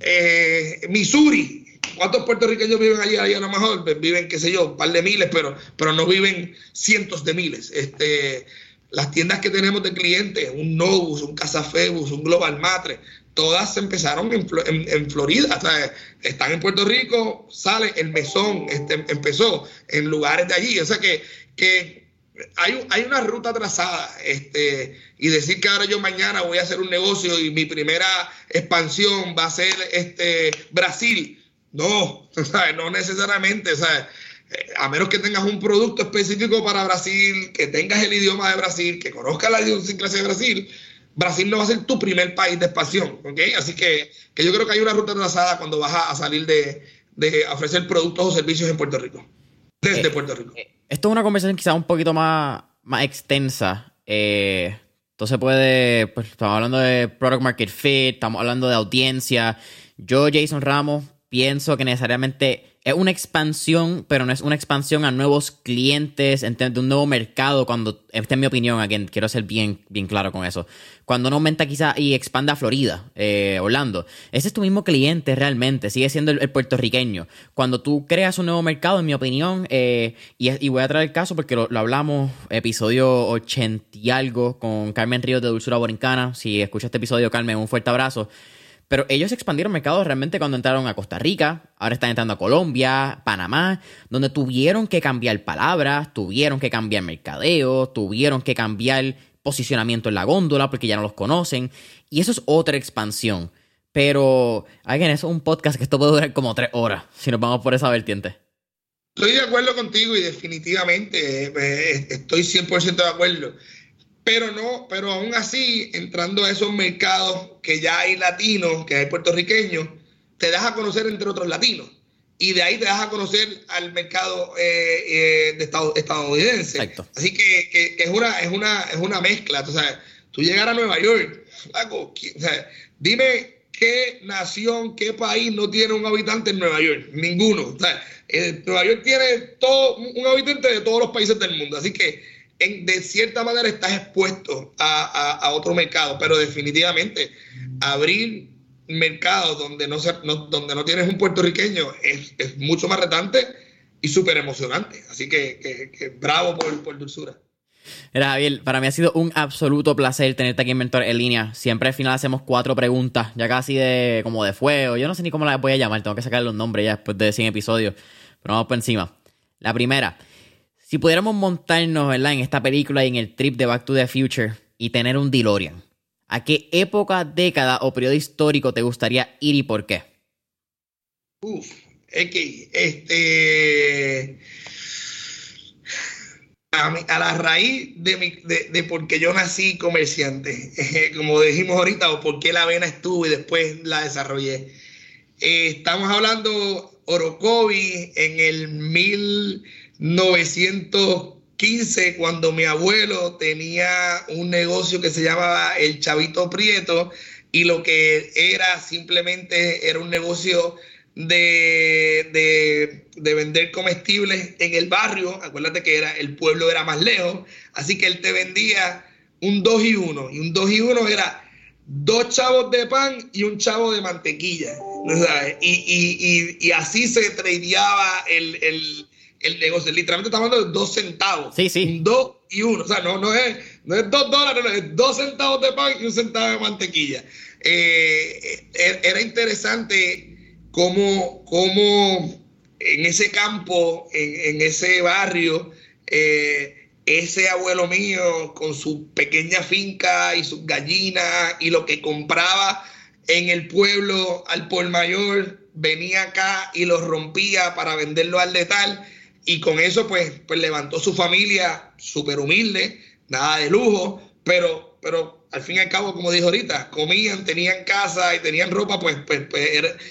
eh, Missouri ¿Cuántos puertorriqueños viven allí? Ahí a lo mejor viven, qué sé yo, un par de miles, pero, pero no viven cientos de miles. Este, las tiendas que tenemos de clientes, un Novus, un Casafebus, un Global Matre, todas empezaron en, Florida, están en Puerto Rico, sale el mesón, este, empezó en lugares de allí. O sea que, que hay, hay, una ruta trazada. Este, y decir que ahora yo mañana voy a hacer un negocio y mi primera expansión va a ser este, Brasil no, no necesariamente. Eh, a menos que tengas un producto específico para Brasil, que tengas el idioma de Brasil, que conozcas la idiosincrasia de Brasil, Brasil no va a ser tu primer país de expansión. Así que, yo creo que hay una ruta trazada cuando vas a, salir de, ofrecer productos o servicios en Puerto Rico. Desde eh, Puerto Rico. Eh, esto es una conversación quizás un poquito más, más extensa. entonces puede, pues estamos hablando de product market fit, estamos hablando de audiencia. Yo, Jason Ramos, pienso que necesariamente es una expansión, pero no es una expansión a nuevos clientes, de un nuevo mercado, cuando, esta es mi opinión, aquí quiero ser bien, bien claro con eso. Cuando uno aumenta quizá y expanda a Florida, eh, Orlando, ese es tu mismo cliente realmente, sigue siendo el, puertorriqueño. Cuando tú creas un nuevo mercado, en mi opinión, eh, y, voy a traer el caso porque lo, lo, hablamos, episodio 80 y algo, con Carmen Ríos de Dulzura Borincana, si escuchas este episodio, Carmen, un fuerte abrazo. Pero ellos expandieron mercados realmente cuando entraron a Costa Rica, ahora están entrando a Colombia, Panamá, donde tuvieron que cambiar palabras, tuvieron que cambiar mercadeo, tuvieron que cambiar posicionamiento en la góndola porque ya no los conocen. Y eso es otra expansión. Pero, alguien, es un podcast que esto puede durar como tres horas, si nos vamos por esa vertiente. Estoy de acuerdo contigo y definitivamente eh, estoy 100% de acuerdo. Pero no, pero aún así, entrando a esos mercados que ya hay latinos, que hay puertorriqueños, te das a conocer entre otros latinos. Y de ahí te das a conocer al mercado eh, eh, de estado, estadounidense. Así que, es, una, es, una, es una mezcla. O sea, tú llegar a Nueva York, o sea, dime qué nación, qué país no tiene un habitante en Nueva York. Ninguno. O sea, eh, Nueva York tiene todo, un habitante de todos los países del mundo. Así que de cierta manera estás expuesto a, otro mercado, pero definitivamente abrir mercados donde no, donde no tienes un puertorriqueño es, mucho más retante y súper emocionante. Así que, bravo por, por dulzura. Era Javier, para mí ha sido un absoluto placer tenerte aquí en Mentor en línea. Siempre al final hacemos cuatro preguntas, ya casi de como de fuego. Yo no sé ni cómo las voy a llamar, tengo que sacarle un nombre ya después de 100 episodios. Pero vamos por encima. La primera, si pudiéramos montarnos ¿verdad? en esta película y en el trip de Back to the Future y tener un DeLorean, ¿a qué época, década o periodo histórico te gustaría ir y por qué? Uf, es que este. A, la raíz de, mi, de, por qué yo nací comerciante, como dijimos ahorita, o por qué la vena estuvo y después la desarrollé. Eh, estamos hablando Orocovi en el mil 915, cuando mi abuelo tenía un negocio que se llamaba El Chavito Prieto y lo que era simplemente era un negocio de, de, vender comestibles en el barrio. Acuérdate que era, el pueblo era más lejos, así que él te vendía un 2 y 1 y un 2 y 1 era dos chavos de pan y un chavo de mantequilla. Y, y, y, así se tradeaba el, el, el negocio. Literalmente estamos hablando de dos centavos. Sí, sí. dos y uno. O sea, no, no, es, no es dos dólares, no, es dos centavos de pan y un centavo de mantequilla. Eh, eh, era interesante cómo, cómo, en ese campo, en, ese barrio, eh, ese abuelo mío con su pequeña finca y sus gallinas y lo que compraba en el pueblo al por mayor, venía acá y lo rompía para venderlo al letal y con eso pues, pues levantó su familia súper humilde, nada de lujo, pero, pero al fin y al cabo, como dijo ahorita, comían, tenían casa y tenían ropa, pues, pues, pues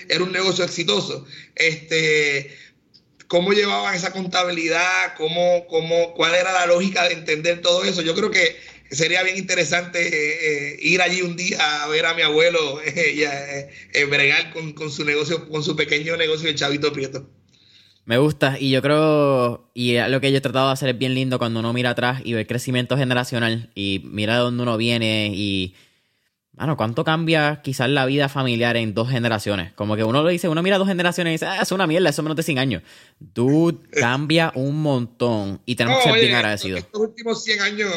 era, un negocio exitoso. Este, ¿Cómo llevaban esa contabilidad? ¿Cómo, cómo, ¿Cuál era la lógica de entender todo eso? Yo creo que sería bien interesante eh, eh, ir allí un día a ver a mi abuelo eh, y bregar con, con, su negocio, con su pequeño negocio de Chavito Prieto. Me gusta y yo creo, y lo que yo he tratado de hacer es bien lindo cuando uno mira atrás y ve el crecimiento generacional y mira de dónde uno viene y, bueno, cuánto cambia quizás la vida familiar en dos generaciones. Como que uno lo dice, uno mira dos generaciones y dice, ah, es una mierda, eso menos de 100 años. Tú cambia un montón y tenemos que ser bien agradecidos. Estos últimos 100 años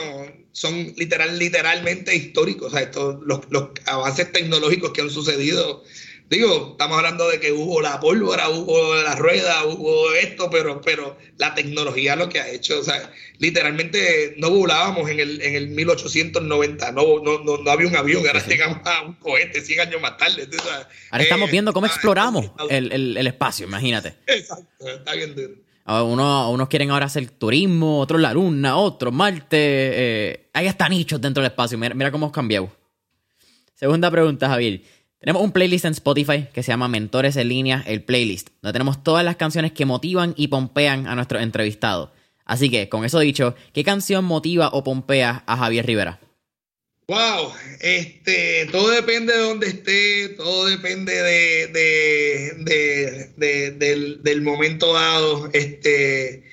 son literal, literalmente históricos, o sea, estos, los, los avances tecnológicos que han sucedido Digo, estamos hablando de que hubo la pólvora, hubo la rueda, hubo esto, pero, pero la tecnología lo que ha hecho, o sea, literalmente no volábamos en el, en el 1890, no, no, no, había un avión, ahora llegamos a un cohete 100 años más tarde. ahora estamos viendo cómo exploramos el, el, el, espacio, imagínate. Exacto, está bien duro. Uno, unos quieren ahora hacer turismo, otros la luna, otros Marte. Eh, hay hasta nichos dentro del espacio. Mira, mira cómo hemos cambiado. Segunda pregunta, Javier. Tenemos un playlist en Spotify que se llama Mentores en línea, el playlist, donde tenemos todas las canciones que motivan y pompean a nuestros entrevistados. Así que, con eso dicho, ¿qué canción motiva o pompea a Javier Rivera? Wow, este, todo depende de dónde esté, todo depende de, del, del, momento dado. Este,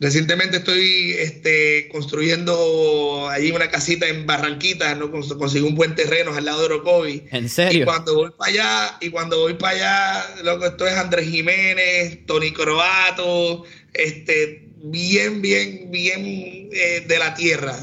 Recientemente estoy este, construyendo allí una casita en Barranquita, ¿no? Conseguí un buen terreno al lado de Orocovi. ¿En serio? Y cuando voy para allá, y cuando voy para allá, lo que esto es Andrés Jiménez, Tony Croato, este, bien, bien, bien eh, de la tierra.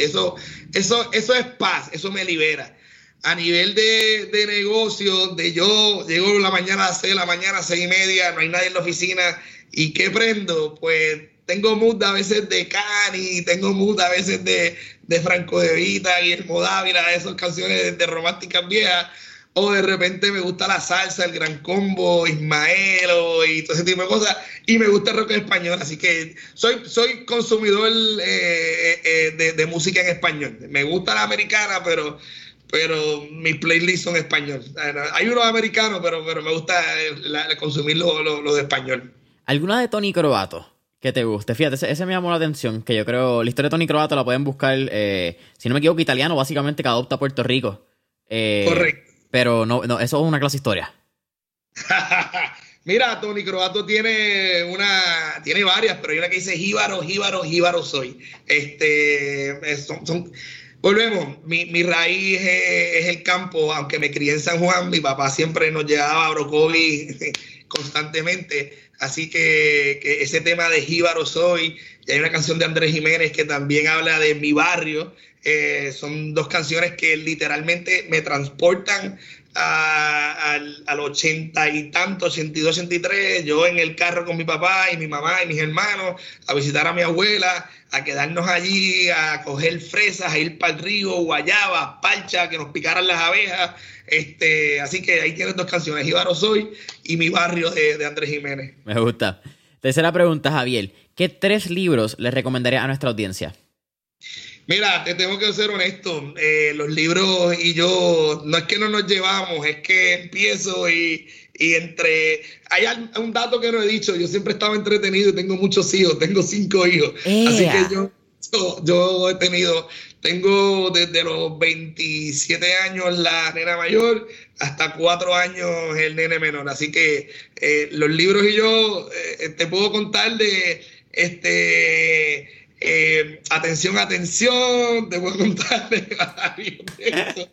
eso, eso, eso es paz, eso me libera. A nivel de, de negocio, de yo llego la mañana a las 6 de la mañana, seis y media, no hay nadie en la oficina, ¿y qué prendo? Pues tengo mood a veces de Cani, tengo mood a veces de, de Franco de Vita, Guillermo Dávila, esas canciones de, románticas viejas, o de repente me gusta la salsa, el gran combo, Ismaelo y todo ese tipo de cosas, y me gusta el rock en español, así que soy, soy consumidor eh, eh, de, música en español. Me gusta la americana, pero, pero mis playlists son español. Hay unos americanos, pero, pero me gusta consumir lo, de español. ¿Alguna de Tony Croato? Que te guste. Fíjate, ese, me llamó la atención, que yo creo, la historia de Tony Croato la pueden buscar, eh, si no me equivoco, italiano, básicamente que adopta Puerto Rico. Correcto. Pero no, no, eso es una clase historia. Mira, Tony Croato tiene una, tiene varias, pero hay una que dice jíbaro, jíbaro, jíbaro soy. Este, son, volvemos, mi, mi raíz es, el campo, aunque me crié en San Juan, mi papá siempre nos llevaba a Brocovi constantemente, así que, ese tema de jíbaro soy, y hay una canción de Andrés Jiménez que también habla de mi barrio, eh, son dos canciones que literalmente me transportan al, al 80 y tanto, 82, 83, yo en el carro con mi papá y mi mamá y mis hermanos, a visitar a mi abuela, a quedarnos allí, a coger fresas, a ir para el río, guayaba, palcha, que nos picaran las abejas. Este, así que ahí tienes dos canciones, Ibaro Soy y Mi Barrio de, de Andrés Jiménez. Me gusta. Tercera pregunta, Javier. ¿Qué tres libros le recomendaría a nuestra audiencia? Mira, te tengo que ser honesto. Eh, los libros y yo, no es que no nos llevamos, es que empiezo y, entre. Hay un dato que no he dicho. Yo siempre estaba entretenido y tengo muchos hijos, tengo cinco hijos. Así que yo, yo, he tenido, tengo desde los 27 años la nena mayor hasta cuatro años el nene menor. Así que eh, los libros y yo eh, te puedo contar de este eh, atención, atención, te voy a contar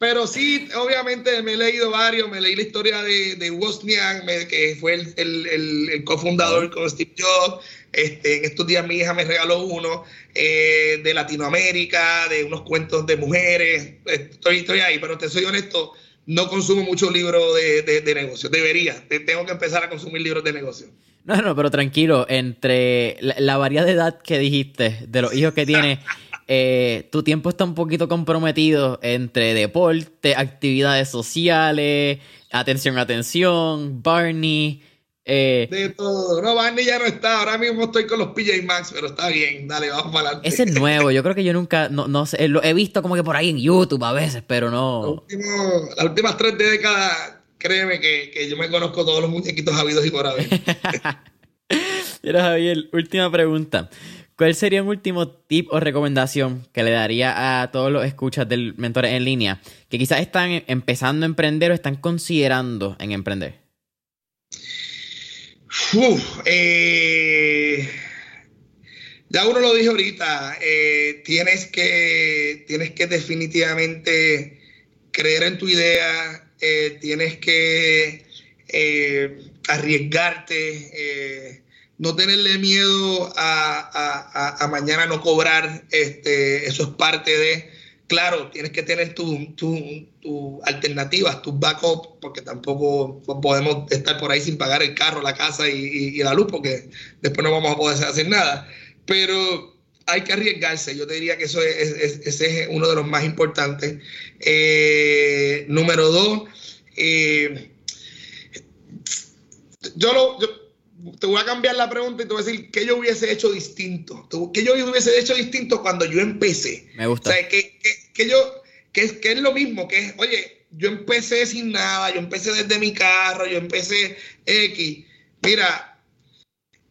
Pero sí, obviamente me he leído varios, me leí la historia de, de Wozniak, que fue el, el, el, cofundador con Steve Jobs. Este, en estos días mi hija me regaló uno eh, de Latinoamérica, de unos cuentos de mujeres. Estoy, estoy ahí, pero te soy honesto, no consumo muchos libros de, de, de negocios. Debería, tengo que empezar a consumir libros de negocios. No, no, pero tranquilo, entre la, variedad de edad que dijiste, de los hijos que tienes, eh, tu tiempo está un poquito comprometido entre deporte, actividades sociales, atención, atención, Barney. Eh, de todo. No, Barney ya no está. Ahora mismo estoy con los PJ Max, pero está bien. Dale, vamos para adelante. Ese es nuevo. Yo creo que yo nunca, no, no sé, lo he visto como que por ahí en YouTube a veces, pero no. las últimas tres décadas créeme que, yo me conozco todos los muñequitos habidos y por haber. Mira, Javier, última pregunta. ¿Cuál sería un último tip o recomendación que le daría a todos los escuchas del Mentores en línea que quizás están empezando a emprender o están considerando en emprender? Eh, ya uno lo dijo ahorita, eh, tienes, que, tienes que definitivamente creer en tu idea, eh, tienes que eh, arriesgarte, eh, no tenerle miedo a, mañana no cobrar, este, eso es parte de, claro, tienes que tener tus tu, alternativas, tus backups, porque tampoco podemos estar por ahí sin pagar el carro, la casa y, la luz, porque después no vamos a poder hacer nada. Pero hay que arriesgarse. Yo te diría que eso es, ese es uno de los más importantes. Eh, número dos, eh, yo, lo, te voy a cambiar la pregunta y te voy a decir qué yo hubiese hecho distinto. ¿Qué yo hubiese hecho distinto cuando yo empecé? Me gusta. O sea, que, yo, que, es lo mismo, que es, oye, yo empecé sin nada, yo empecé desde mi carro, yo empecé X. Mira,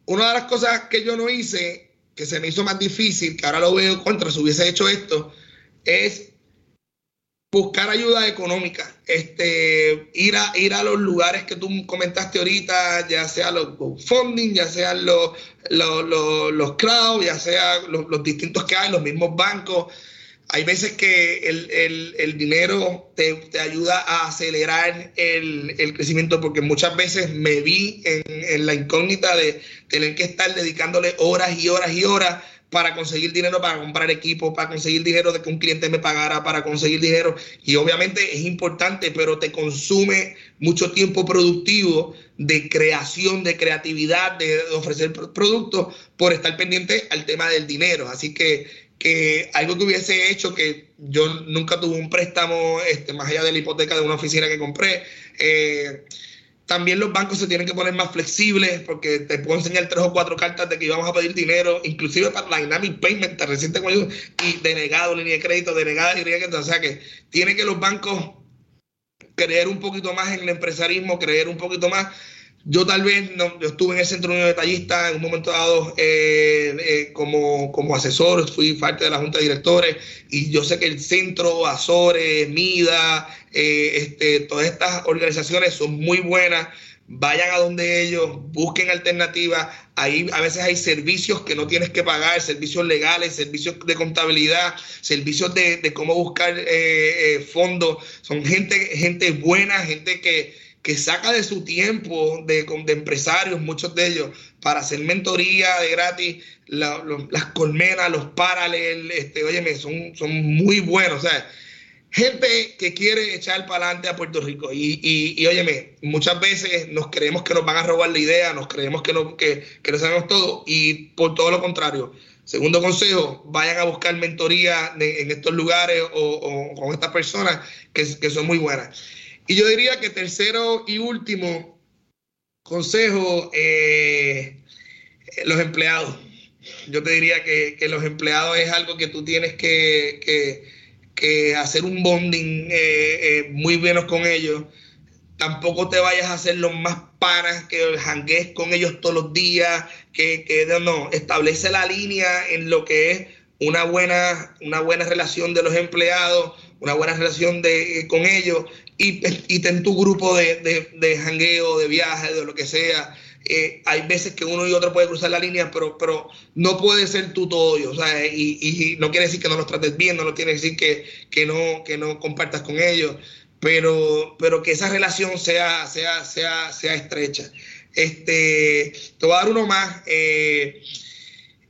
una de las cosas que yo no hice que se me hizo más difícil, que ahora lo veo contra, si hubiese hecho esto, es buscar ayuda económica, este, ir, a, ir a los lugares que tú comentaste ahorita, ya sea los funding, ya sean los, los, los, crowd, ya sea los, los distintos que hay, los mismos bancos hay veces que el, dinero te, ayuda a acelerar el, crecimiento porque muchas veces me vi en, la incógnita de tener que estar dedicándole horas y horas y horas para conseguir dinero para comprar equipo, para conseguir dinero de que un cliente me pagara, para conseguir dinero. Y obviamente es importante, pero te consume mucho tiempo productivo de creación, de creatividad, de ofrecer productos por estar pendiente al tema del dinero. Así que que algo que hubiese hecho que yo nunca tuve un préstamo este, más allá de la hipoteca de una oficina que compré. Eh, también los bancos se tienen que poner más flexibles porque te puedo enseñar tres o cuatro cartas de que íbamos a pedir dinero, inclusive para la Dynamic Payment, reciente y denegado línea de crédito, denegada línea de crédito. O sea que tiene que los bancos creer un poquito más en el empresarismo, creer un poquito más yo tal vez, no, yo estuve en el Centro Unión Detallista en un momento dado eh, eh, como, como asesor, fui parte de la Junta de Directores y yo sé que el Centro, Azores, MIDA, eh, este, todas estas organizaciones son muy buenas. Vayan a donde ellos, busquen alternativas. Ahí a veces hay servicios que no tienes que pagar, servicios legales, servicios de contabilidad, servicios de, de cómo buscar fondos. Son gente, gente buena, gente que, que saca de su tiempo de, de empresarios, muchos de ellos, para hacer mentoría de gratis, las colmenas, los paralelos, este, óyeme, son, son muy buenos, o sea, gente que quiere echar para adelante a Puerto Rico. Y, y, óyeme, muchas veces nos creemos que nos van a robar la idea, nos creemos que no, que, que no sabemos todo, y por todo lo contrario. Segundo consejo, vayan a buscar mentoría en estos lugares o, con estas personas que, que son muy buenas. Y yo diría que tercero y último consejo, eh, los empleados. Yo te diría que, los empleados es algo que tú tienes que, hacer un bonding eh, eh, muy buenos con ellos. Tampoco te vayas a hacer los más panas, que jangues con ellos todos los días, que, que no, establece la línea en lo que es una buena, una buena relación de los empleados, una buena relación de, con ellos y, y ten tu grupo de, de, de jangueo, de viaje, de lo que sea. Eh, hay veces que uno y otro puede cruzar la línea, pero, pero no puede ser tú todo yo, y, y, no quiere decir que no los trates bien, no quiere decir que, que, no, que no compartas con ellos, pero, pero que esa relación sea, sea, sea, sea estrecha. Este, te voy a dar uno más, eh,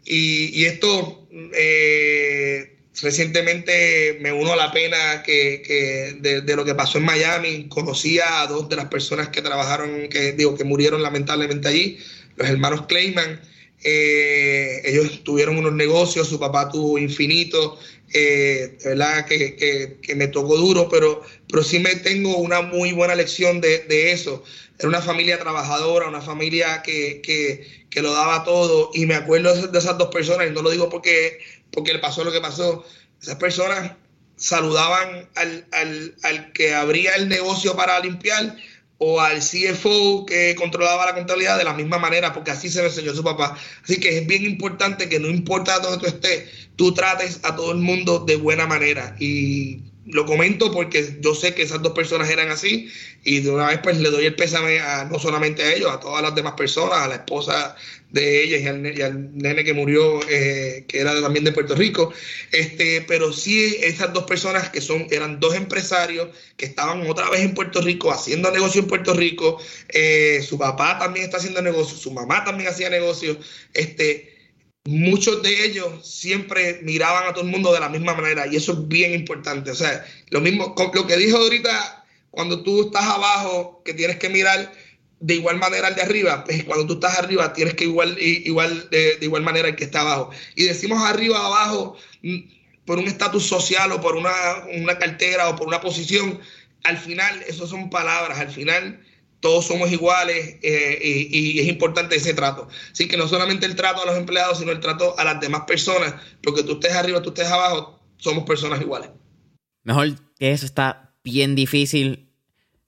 y, y, esto eh, Recientemente me uno a la pena que, de, lo que pasó en Miami. Conocía a dos de las personas que trabajaron, que digo, que murieron lamentablemente allí, los hermanos Clayman. Eh, ellos tuvieron unos negocios, su papá tuvo infinito, eh, verdad que, me tocó duro, pero, pero sí me tengo una muy buena lección de, de eso. Era una familia trabajadora, una familia que, que, lo daba todo, y me acuerdo de esas dos personas, y no lo digo porque porque le pasó lo que pasó. Esas personas saludaban al, al, que abría el negocio para limpiar o al CFO que controlaba la contabilidad de la misma manera, porque así se lo enseñó su papá. Así que es bien importante que no importa dónde tú estés, tú trates a todo el mundo de buena manera. Y lo comento porque yo sé que esas dos personas eran así y de una vez pues le doy el pésame a, no solamente a ellos, a todas las demás personas, a la esposa de ellas y al, nene que murió, eh, que era también de Puerto Rico. Este, pero sí, esas dos personas que son, eran dos empresarios que estaban otra vez en Puerto Rico haciendo negocio en Puerto Rico. Eh, su papá también está haciendo negocio, su mamá también hacía negocio. Este, muchos de ellos siempre miraban a todo el mundo de la misma manera y eso es bien importante. O sea, lo mismo, lo que dijo ahorita, cuando tú estás abajo, que tienes que mirar de igual manera al de arriba, pues cuando tú estás arriba tienes que igual, igual de, igual manera el que está abajo. Y decimos arriba, abajo, mm, por un estatus social o por una, una cartera o por una posición, al final, eso son palabras, al final todos somos iguales eh, y, es importante ese trato. Así que no solamente el trato a los empleados, sino el trato a las demás personas, porque tú estés arriba, tú estés abajo, somos personas iguales. Mejor que eso está bien difícil.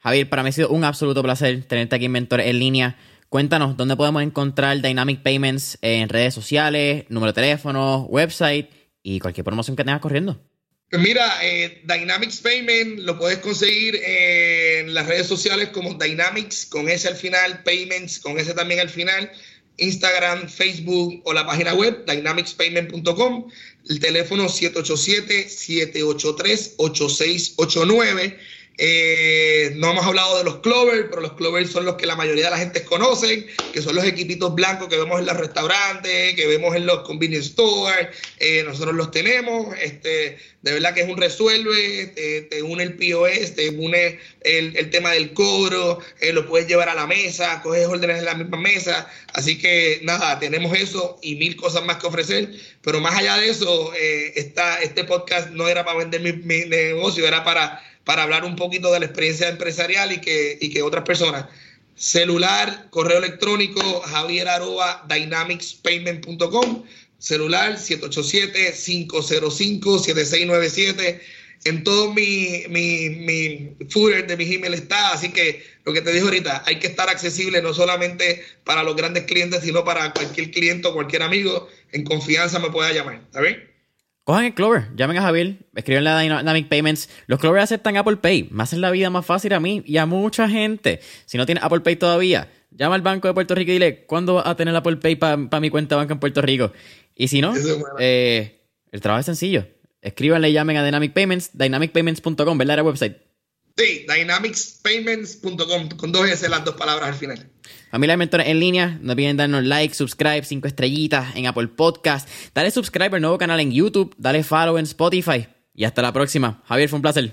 Javier, para mí ha sido un absoluto placer tenerte aquí en Mentor en línea. Cuéntanos, ¿dónde podemos encontrar Dynamic Payments en redes sociales, número de teléfono, website y cualquier promoción que tengas corriendo? Pues mira, eh, Dynamics Payment lo puedes conseguir en las redes sociales como Dynamics con ese al final, Payments con ese también al final, Instagram, Facebook o la página web dynamicspayment.com, el teléfono 787-783-8689 eh, no hemos hablado de los Clover, pero los Clover son los que la mayoría de la gente conocen, que son los equipitos blancos que vemos en los restaurantes, que vemos en los convenience stores. Eh, nosotros los tenemos. Este, De verdad que es un resuelve, te, une el POS, te une el, tema del cobro, eh, lo puedes llevar a la mesa, coges órdenes en la misma mesa. Así que nada, tenemos eso y mil cosas más que ofrecer. Pero más allá de eso, eh, este podcast no era para vender mi negocio, era para, para hablar un poquito de la experiencia empresarial y que, y que otras personas Celular, correo electrónico, javier dynamicspayment.com. Celular 787-505-7697. En todo mi, mi, mi footer de mi email está, así que lo que te digo ahorita, hay que estar accesible no solamente para los grandes clientes, sino para cualquier cliente o cualquier amigo en confianza me pueda llamar. ¿Está bien? Cojan el Clover, llamen a Javier, escriben la Dynamic Payments. Los Clover aceptan Apple Pay, me hacen la vida más fácil a mí y a mucha gente. Si no tienes Apple Pay todavía, llama al Banco de Puerto Rico y dile, ¿cuándo vas a tener Apple Pay para mi cuenta banca en Puerto Rico? Y si no, eh, el trabajo es sencillo. Escríbanle y llamen a Dynamic Payments, dynamicpayments.com, ¿verdad? Era website. Sí, dynamicspayments.com, con dos S las dos palabras al final. Familia de Mentores en línea, no olviden darnos like, subscribe, cinco estrellitas en Apple Podcast. Dale subscribe al nuevo canal en YouTube, dale follow en Spotify. Y hasta la próxima. Javier, fue un placer.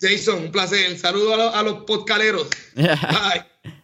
Jason, un placer. Saludos a los, a los podcaleros. Bye.